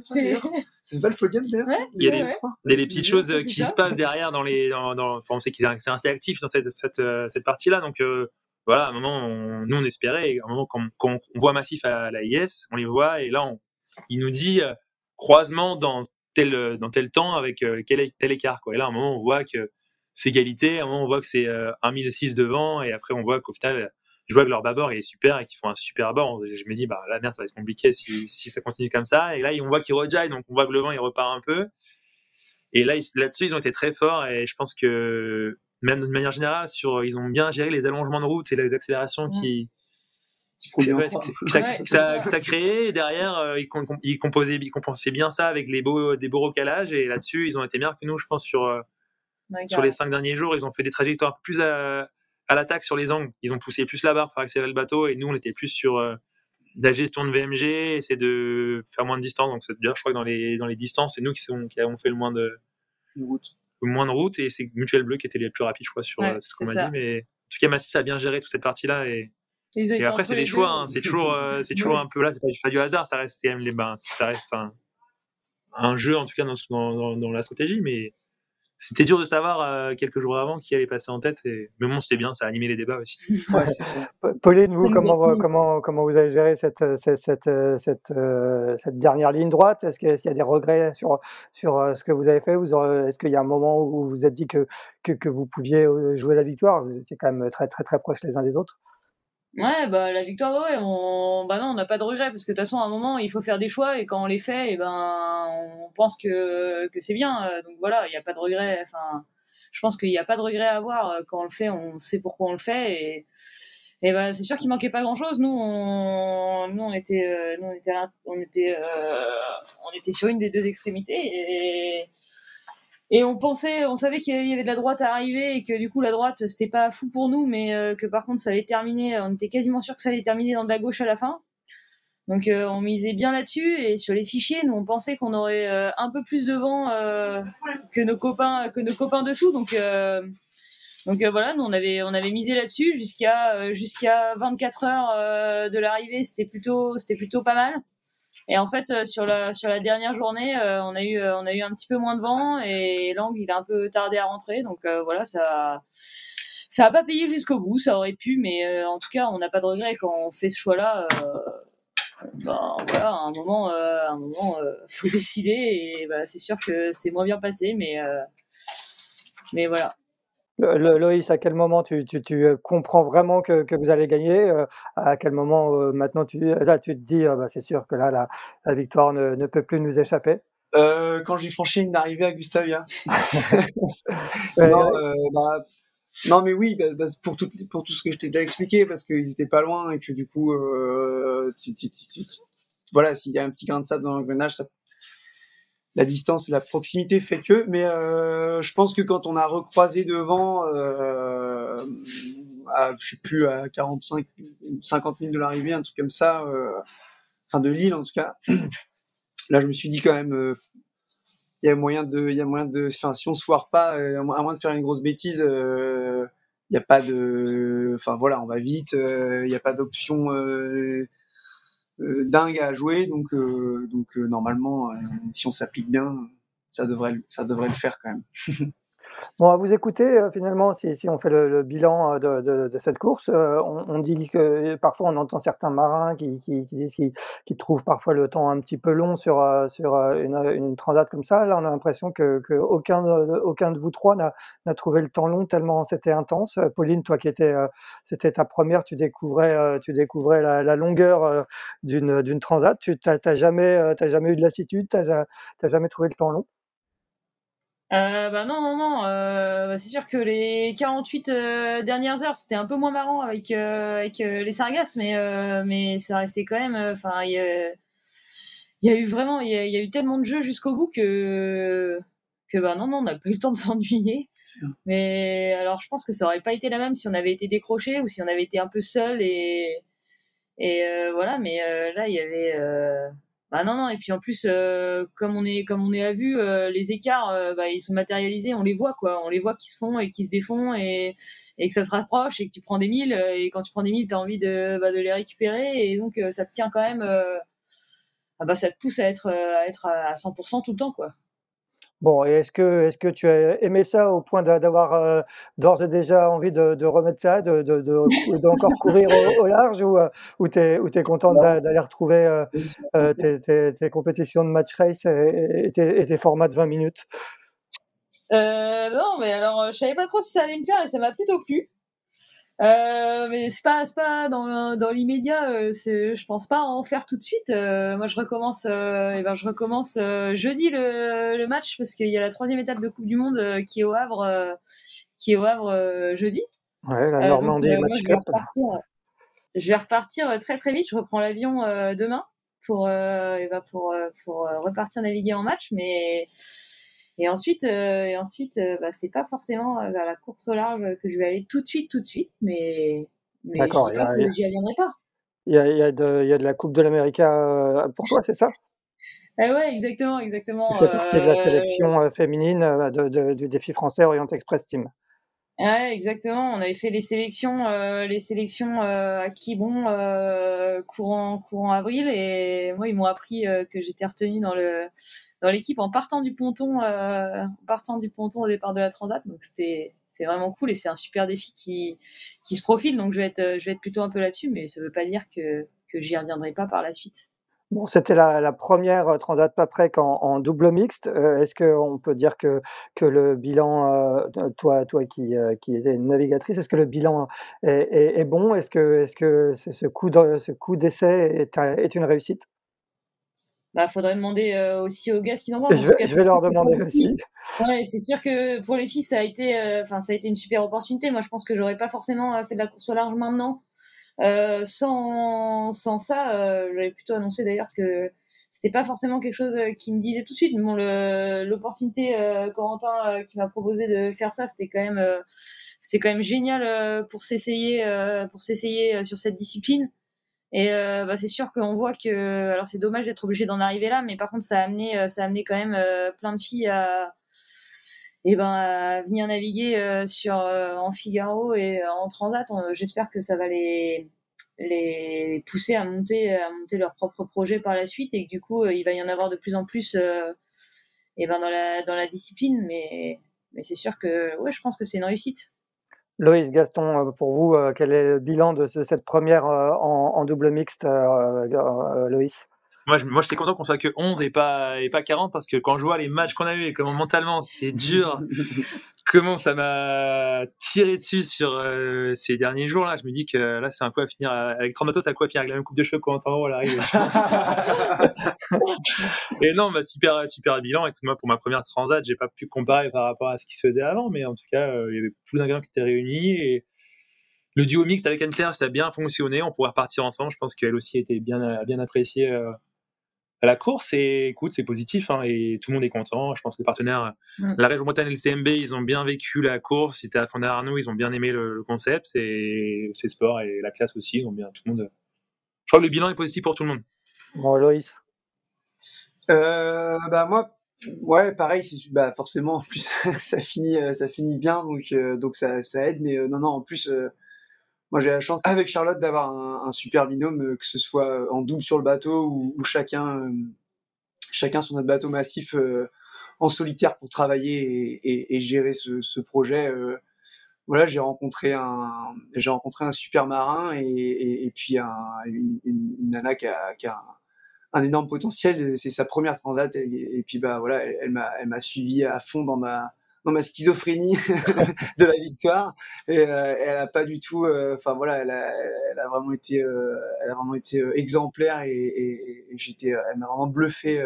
C'est pas le podium d'ailleurs. Il y a des, ouais. des petites choses qui se passent derrière dans les, dans, dans enfin, on sait que c'est assez actif dans cette, cette, cette partie-là, donc euh, voilà, à un moment, on, nous on espérait, à un moment quand, quand, on voit Massif à la IS, on les voit et là, on, il nous dit euh, croisement dans tel dans tel temps avec quel, tel écart quoi. Et là, à un moment, on voit que c'est égalité, à un moment, on voit que c'est 1006 devant, et après, on voit qu'au final, je vois que leur bâbord est super et qu'ils font un super bord. Je me dis, bah, la merde, ça va être compliqué si, si ça continue comme ça. Et là, on voit qu'ils rejaillent, donc on voit que le vent, il repart un peu. Et là, là-dessus, ils ont été très forts et je pense que, même de manière générale, sur, ils ont bien géré les allongements de route et les accélérations qui, ça, ça, créait et derrière euh, ils, ils, composaient, ils compensaient bien ça avec les beaux, des beaux recalages et là-dessus ils ont été meilleurs que nous je pense sur, euh, sur les cinq derniers jours ils ont fait des trajectoires plus à, à l'attaque sur les angles. Ils ont poussé plus la barre pour accélérer le bateau et nous, on était plus sur euh, la gestion de VMG, essayer de faire moins de distance. Donc, c'est dire, je crois que dans les, dans les distances, c'est nous qui, qui, avons fait le moins de, route. Le moins de route et c'est Mutual Bleu qui était les plus rapides, je crois, sur euh, ce qu'on m'a dit. Mais en tout cas, Massif a bien géré toute cette partie-là et, et après, c'est des choix. Hein. C'est toujours, euh, c'est toujours un peu là, c'est pas, du hasard. Ça reste quand même les, ben, ça reste un, un, jeu, en tout cas, dans, dans, dans la stratégie, mais c'était dur de savoir euh, quelques jours avant qui allait passer en tête. Et... Mais bon, c'était bien, ça a animé les débats aussi. Pauline, vous, comment, comment, comment vous avez géré cette, cette, cette, cette, euh, dernière ligne droite? Est-ce qu'il y a des regrets sur, sur euh, ce que vous avez fait? Est-ce qu'il y a un moment où vous vous êtes dit que, que, que, vous pouviez jouer la victoire? Vous étiez quand même très, très, très proches les uns des autres. Ouais, bah la victoire, ouais, on, bah non, on n'a pas de regret parce que de toute façon, à un moment, il faut faire des choix et quand on les fait, et ben, on pense que que c'est bien. Euh, donc voilà, il n'y a pas de regret. Enfin, je pense qu'il n'y a pas de regret à avoir euh, quand on le fait. On sait pourquoi on le fait et et ben c'est sûr qu'il manquait pas grand chose. Nous, on, nous on était, euh, nous on était, on était, on était sur une des deux extrémités et et on pensait, on savait qu'il y avait de la droite à arriver et que du coup la droite c'était pas fou pour nous, mais euh, que par contre ça allait terminer, on était quasiment sûr que ça allait terminer dans de la gauche à la fin. Donc euh, on misait bien là-dessus et sur les fichiers, nous on pensait qu'on aurait euh, un peu plus de vent que nos copains, que nos copains dessous. Donc voilà, nous on avait on avait misé là-dessus jusqu'à jusqu'à 24 heures de l'arrivée, c'était plutôt c'était plutôt pas mal. Et en fait, euh, sur la sur la dernière journée, euh, on a eu euh, on a eu un petit peu moins de vent et l'angle il a un peu tardé à rentrer. Donc voilà, ça ça a pas payé jusqu'au bout. Ça aurait pu, mais en tout cas, on n'a pas de regret quand on fait ce choix-là. ben voilà, à un moment, à un moment, faut décider et bah, c'est sûr que c'est moins bien passé, mais mais voilà. Loïs, à quel moment tu, euh, comprends vraiment que, vous allez gagner euh, À quel moment euh, maintenant tu, là, tu te dis ah bah, c'est sûr que là la, victoire ne, peut plus nous échapper? Quand j'ai franchi une arrivée à Gustavia. Bah, non, mais oui, bah, pour, tout, pour tout ce que je t'ai déjà expliqué, parce qu'ils étaient pas loin et que du coup, voilà, s'il y a un petit grain de sable dans l'engrenage, ça la distance et la proximité fait que. Mais euh, je pense que quand on a recroisé devant, euh, à, je sais plus, à 45, 50 000 de l'arrivée, un truc comme ça, euh, enfin de Lille en tout cas, là je me suis dit quand même, euh, il y a moyen de, il y a moyen de, enfin si on se foire pas, euh, à moins de faire une grosse bêtise, il n'y a pas de, enfin voilà, on va vite, il n'y a pas d'option euh, dingue à jouer. Donc, euh, donc euh, normalement, si on s'applique bien, ça devrait, ça devrait le faire quand même. Bon, à vous écouter, euh, finalement, si, on fait le, bilan euh, de, cette course, euh, on, dit que parfois on entend certains marins qui, trouvent parfois le temps un petit peu long sur, une, une transat comme ça. Là, on a l'impression que, que aucun, de vous trois n'a trouvé le temps long tellement c'était intense. Pauline, toi qui étais, c'était ta première, tu découvrais, tu découvrais la, la longueur d'une transat. Tu n'as jamais, jamais eu de lassitude, tu n'as jamais trouvé le temps long? Euh, bah non, non, non. Euh, bah c'est sûr que les 48 euh, dernières heures, c'était un peu moins marrant avec euh, avec les sargasses, mais mais ça restait quand même. Enfin, il y, a eu vraiment, il y, a eu tellement de jeux jusqu'au bout que que bah non, non, on n'a pas eu le temps de s'ennuyer. Mais alors, je pense que ça aurait pas été la même si on avait été décroché ou si on avait été un peu seul et et voilà. Mais là, il y avait bah non non et puis en plus euh, comme on est comme on est à vue euh, les écarts euh, bah, ils sont matérialisés on les voit quoi. On les voit qui se font et qui se défont et, et que ça se rapproche et que tu prends des milles et quand tu prends des milles tu as envie de, bah, de les récupérer et donc ça te tient quand même ah bah ça te pousse à être à être à 100% tout le temps quoi Bon, et est-ce que, est-ce que tu as aimé ça au point d'avoir euh, d'ores et déjà envie de, de remettre ça, de, de, de- d'encore courir au, au large ou, euh, ou t'es, ou t'es content d'a- d'aller retrouver euh, tes, tes, tes compétitions de match race et, et tes, et tes formats de 20 minutes? Non, mais alors, je savais pas trop si ça allait me plaire et ça m'a plutôt plu. Euh, mais c'est pas, c'est pas dans, dans l'immédiat. euh, c'est, je pense pas en faire tout de suite. Euh, moi, je recommence. Et ben, je recommence euh, jeudi le, le match parce qu'il y a la troisième étape de Coupe du Monde qui est au Havre, qui est au Havre jeudi. Ouais, la Euh, donc, Normandie euh, moi, Match je vais repartir. Je vais repartir très très vite. Je reprends l'avion demain pour et ben, pour pour repartir naviguer en match, mais et ensuite, euh, et ensuite, euh, bah, c'est pas forcément euh, vers la course au large que je vais aller tout de suite, tout de suite, mais, mais je dis pas a, que j'y reviendrai pas. il y a, il y a de, il y a de la Coupe de l'América euh, pour toi, c'est ça? Eh ouais, exactement, exactement. fais partie de la Euh, sélection euh, féminine euh, de, de- du défi français Orient Express Team. Ouais, exactement. On avait fait les sélections, euh, les sélections euh, à Quiberon euh, courant courant avril, et moi ils m'ont appris euh, que j'étais retenue dans le dans l'équipe en partant du ponton, en partant du ponton au départ de la Transat. Donc c'était c'est vraiment cool et c'est un super défi qui qui se profile. Donc je vais être je vais être plutôt un peu là-dessus, mais ça veut pas dire que que j'y reviendrai pas par la suite. Bon, c'était la, la première euh, Transat Paprec en, en double mixte. Euh, Est-ce qu'on peut dire que, que le bilan, euh, toi, toi qui, euh, qui étais une navigatrice, est-ce que le bilan est, est- est bon? Est-ce que, est-ce que ce ce coup de- ce coup d'essai est, est une réussite? Bah, faudrait demander aussi aux gars ce qu'ils en je vais, cas, je vais leur demander aussi. ouais, c'est sûr que pour les filles, ça a été, enfin, ça a été une super opportunité. Moi, je pense que j'aurais pas forcément fait de la course au large maintenant. Euh, sans, sans ça, euh, j'avais plutôt annoncé d'ailleurs que c'était pas forcément quelque chose euh, qui me disait tout de suite. Mais bon, l'opportunité, euh, Corentin euh, qui m'a proposé de faire ça, c'était quand même, c'était quand même génial pour s'essayer, pour s'essayer sur cette discipline. Et bah, c'est sûr qu'on voit que, alors c'est dommage d'être obligé d'en arriver là, mais par contre ça a amené, ça a amené quand même plein de filles à, et ben, à venir naviguer euh, sur euh, en Figaro et euh, en Transat. J'espère que ça va les les pousser à monter à monter leur propre projet par la suite et que du coup euh, il va y en avoir de plus en plus euh, et ben dans la dans la discipline. Mais mais c'est sûr que ouais, je pense que c'est une réussite. Loïs, Gaston, euh, pour vous, euh, quel est le bilan de ce- cette première euh, en, double mixte, euh, euh, Loïs? Moi, je, moi, j'étais content qu'on soit que 11 et pas, et pas 40 parce que quand je vois les matchs qu'on a eu et comment mentalement c'est dur, comment ça m'a tiré dessus sur euh, ces derniers jours là, je me dis que là, c'est un coup à finir euh, avec 30 bateaux, c'est un coup à finir avec la même coupe de cheveux qu'au temps à l'arrivée. et non, bah, super, super bilan. Et moi, pour ma première transat, j'ai pas pu comparer par rapport à ce qui se faisait avant, mais en tout cas, euh, il y avait plus d'ingrédients qui étaient réunis et le duo mixte avec Anne-Claire, ça a bien fonctionné. On pourrait repartir ensemble. Je pense qu'elle aussi était bien, bien appréciée euh, à la course. Et écoute, c'est positif hein, et tout le monde est content. Je pense que les partenaires, Mm. la région Bretagne et le CMB, ils ont bien vécu la course. C'était à Fondé Arnaud, ils ont bien aimé le, le concept. Et c'est sport et la classe aussi. Ils ont bien tout le monde. Je crois que le bilan est positif pour tout le monde. Bon, Loïs. Euh, bah moi, ouais, pareil, c'est bah forcément en plus ça finit euh, ça finit bien donc euh, donc ça ça aide mais euh, non non en plus euh, moi j'ai la chance avec Charlotte d'avoir un, un super binôme euh, que ce soit en double sur le bateau ou, ou chacun euh, chacun sur notre bateau massif euh, en solitaire pour travailler et, et, et gérer ce, ce projet. euh, voilà, j'ai rencontré un j'ai rencontré un super marin et, et, puis un, une, une, nana qui a, qui a un, énorme potentiel. C'est sa première transat et, et puis bah voilà, elle m'a elle m'a suivi à fond dans ma dans ma schizophrénie de la victoire. Et euh, elle a pas du tout euh, enfin voilà elle a, vraiment été elle a vraiment été euh, exemplaire et, et, et j'étais elle m'a vraiment bluffé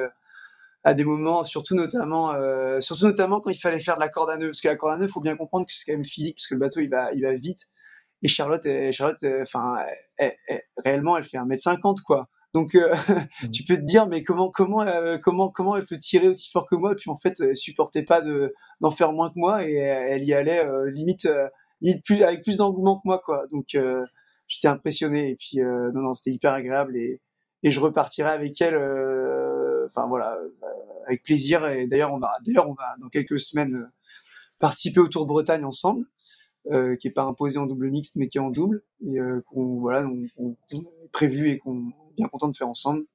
à des moments surtout notamment surtout notamment quand il fallait faire de la corde à nœud parce que la corde à nœud faut bien comprendre que c'est quand même physique parce que le bateau il va il va vite. Et Charlotte Charlotte enfin elle- elle- réellement elle fait 1m50 quoi donc euh, tu peux te dire mais comment comment euh, comment comment elle peut tirer aussi fort que moi? Puis en fait elle supportait pas de d'en faire moins que moi et elle, y allait euh, limite limite plus avec plus d'engouement que moi quoi. Donc j'étais impressionné et puis non non c'était hyper agréable et et je repartirai avec elle enfin voilà avec plaisir. Et d'ailleurs on va d'ailleurs on va dans quelques semaines participer au Tour de Bretagne ensemble qui est pas imposé en double mixte mais qui est en double et qu'on voilà on, est prévu et qu'on bien content de faire ensemble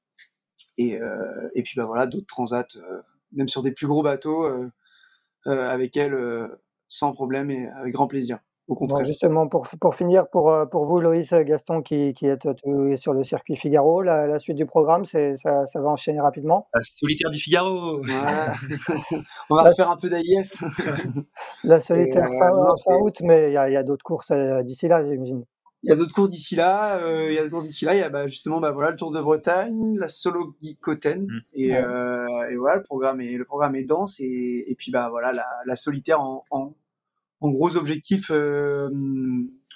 et euh, et puis bah voilà d'autres transats euh, même sur des plus gros bateaux avec elle sans problème et avec grand plaisir. Au contraire. justement, pour, pour finir, pour, pour vous, Loïs Gaston, qui, qui êtes sur le circuit Figaro, la, suite du programme, c'est, ça, ça, va enchaîner rapidement? La solitaire du Figaro On va refaire un peu d'AIS. la solitaire fin, août, mais il y a, y a d'autres courses d'ici là, j'imagine. Il y a d'autres courses d'ici là. Euh, il y a d'autres courses d'ici là. Il y a bah, justement bah, voilà, le Tour de Bretagne, la Solo Gicoten. Mm. Et, euh, et, voilà, le programme est, le programme est dense. Et, et puis bah, voilà, la, la solitaire en, en, en, gros objectif euh,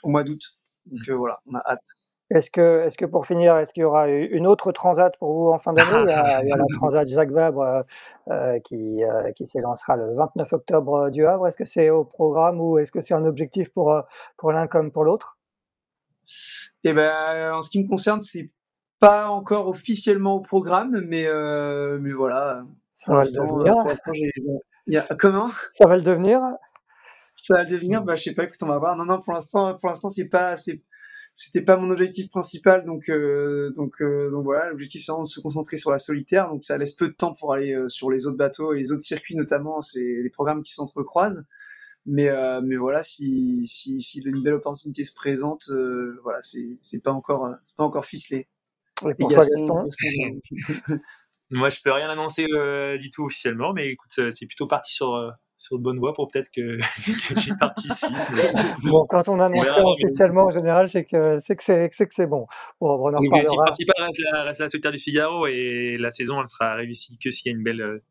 au mois d'août. Donc mm. euh, voilà, on a hâte. Est-ce que, est-ce que pour finir, est-ce qu'il y aura une autre transat pour vous en fin d'année? Il, il, y a la transat Jacques Vabre euh, euh qui, qui s'élancera le 29 octobre du Havre. Est-ce que c'est au programme ou est-ce que c'est un objectif pour, pour l'un comme pour l'autre? Et eh ben, en ce qui me concerne, c'est pas encore officiellement au programme, mais euh, mais voilà. Y a, comment? Ça va le devenir? Ça va le devenir? Bah, je sais pas. Écoute, on va voir. Non, non. Pour l'instant, pour l'instant, c'est pas, c'était pas mon objectif principal. Donc, euh, donc, euh, donc voilà. L'objectif c'est vraiment de se concentrer sur la solitaire. Donc, ça laisse peu de temps pour aller sur les autres bateaux et les autres circuits, notamment. C'est les programmes qui s'entrecroisent. Mais, euh, mais voilà, si, si, si une belle opportunité se présente, euh, voilà, c'est, c'est pas encore, euh, c'est pas encore ficelé. Moi, je peux rien annoncer euh, du tout officiellement, mais écoute, c'est plutôt parti sur, sur de bonne voie pour peut-être que, que j'y participe. bon, quand on annonce officiellement, en général, c'est que c'est que c'est, c'est, que c'est bon. bon on en L'objectif principal reste la, reste la solitaire du Figaro et la saison, elle sera réussie que s'il y a une belle,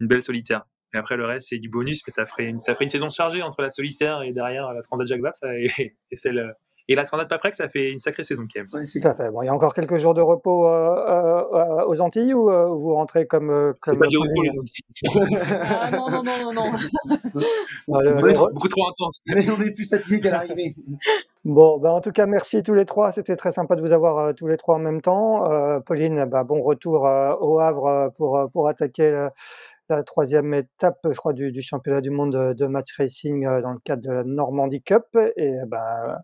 une belle solitaire. Et après, le reste, c'est du bonus, mais ça ferait une, ça ferait une saison chargée entre la solitaire et derrière la Transat Jacques Vabre, et, et celle, et la Transat Paprec, ça fait une sacrée saison quand même. Tout à fait. Bon, il y a encore quelques jours de repos euh, euh, aux Antilles ou euh, vous rentrez comme. C'est pas du repos les Antilles. ah non, non, non, non, non. on est beaucoup trop intense. Mais on est plus fatigué qu'à l'arrivée. Bon, ben en tout cas, merci tous les trois. C'était très sympa de vous avoir euh, tous les trois en même temps. Pauline, bah, bon retour au Havre pour, pour attaquer la troisième étape, je crois, du, du championnat du monde de, match racing euh, dans le cadre de la Normandie Cup. Et ben,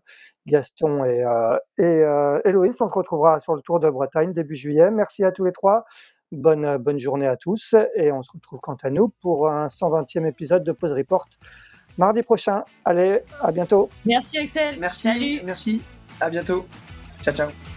Gaston et, euh, et euh, Héloïse, on se retrouvera sur le Tour de Bretagne début juillet. Merci à tous les trois. Bonne, bonne journée à tous. Et on se retrouve quant à nous pour un 120e épisode de Pause Report mardi prochain. Allez, à bientôt. Merci Axel. Merci. Salut. Merci. À bientôt. Ciao, ciao.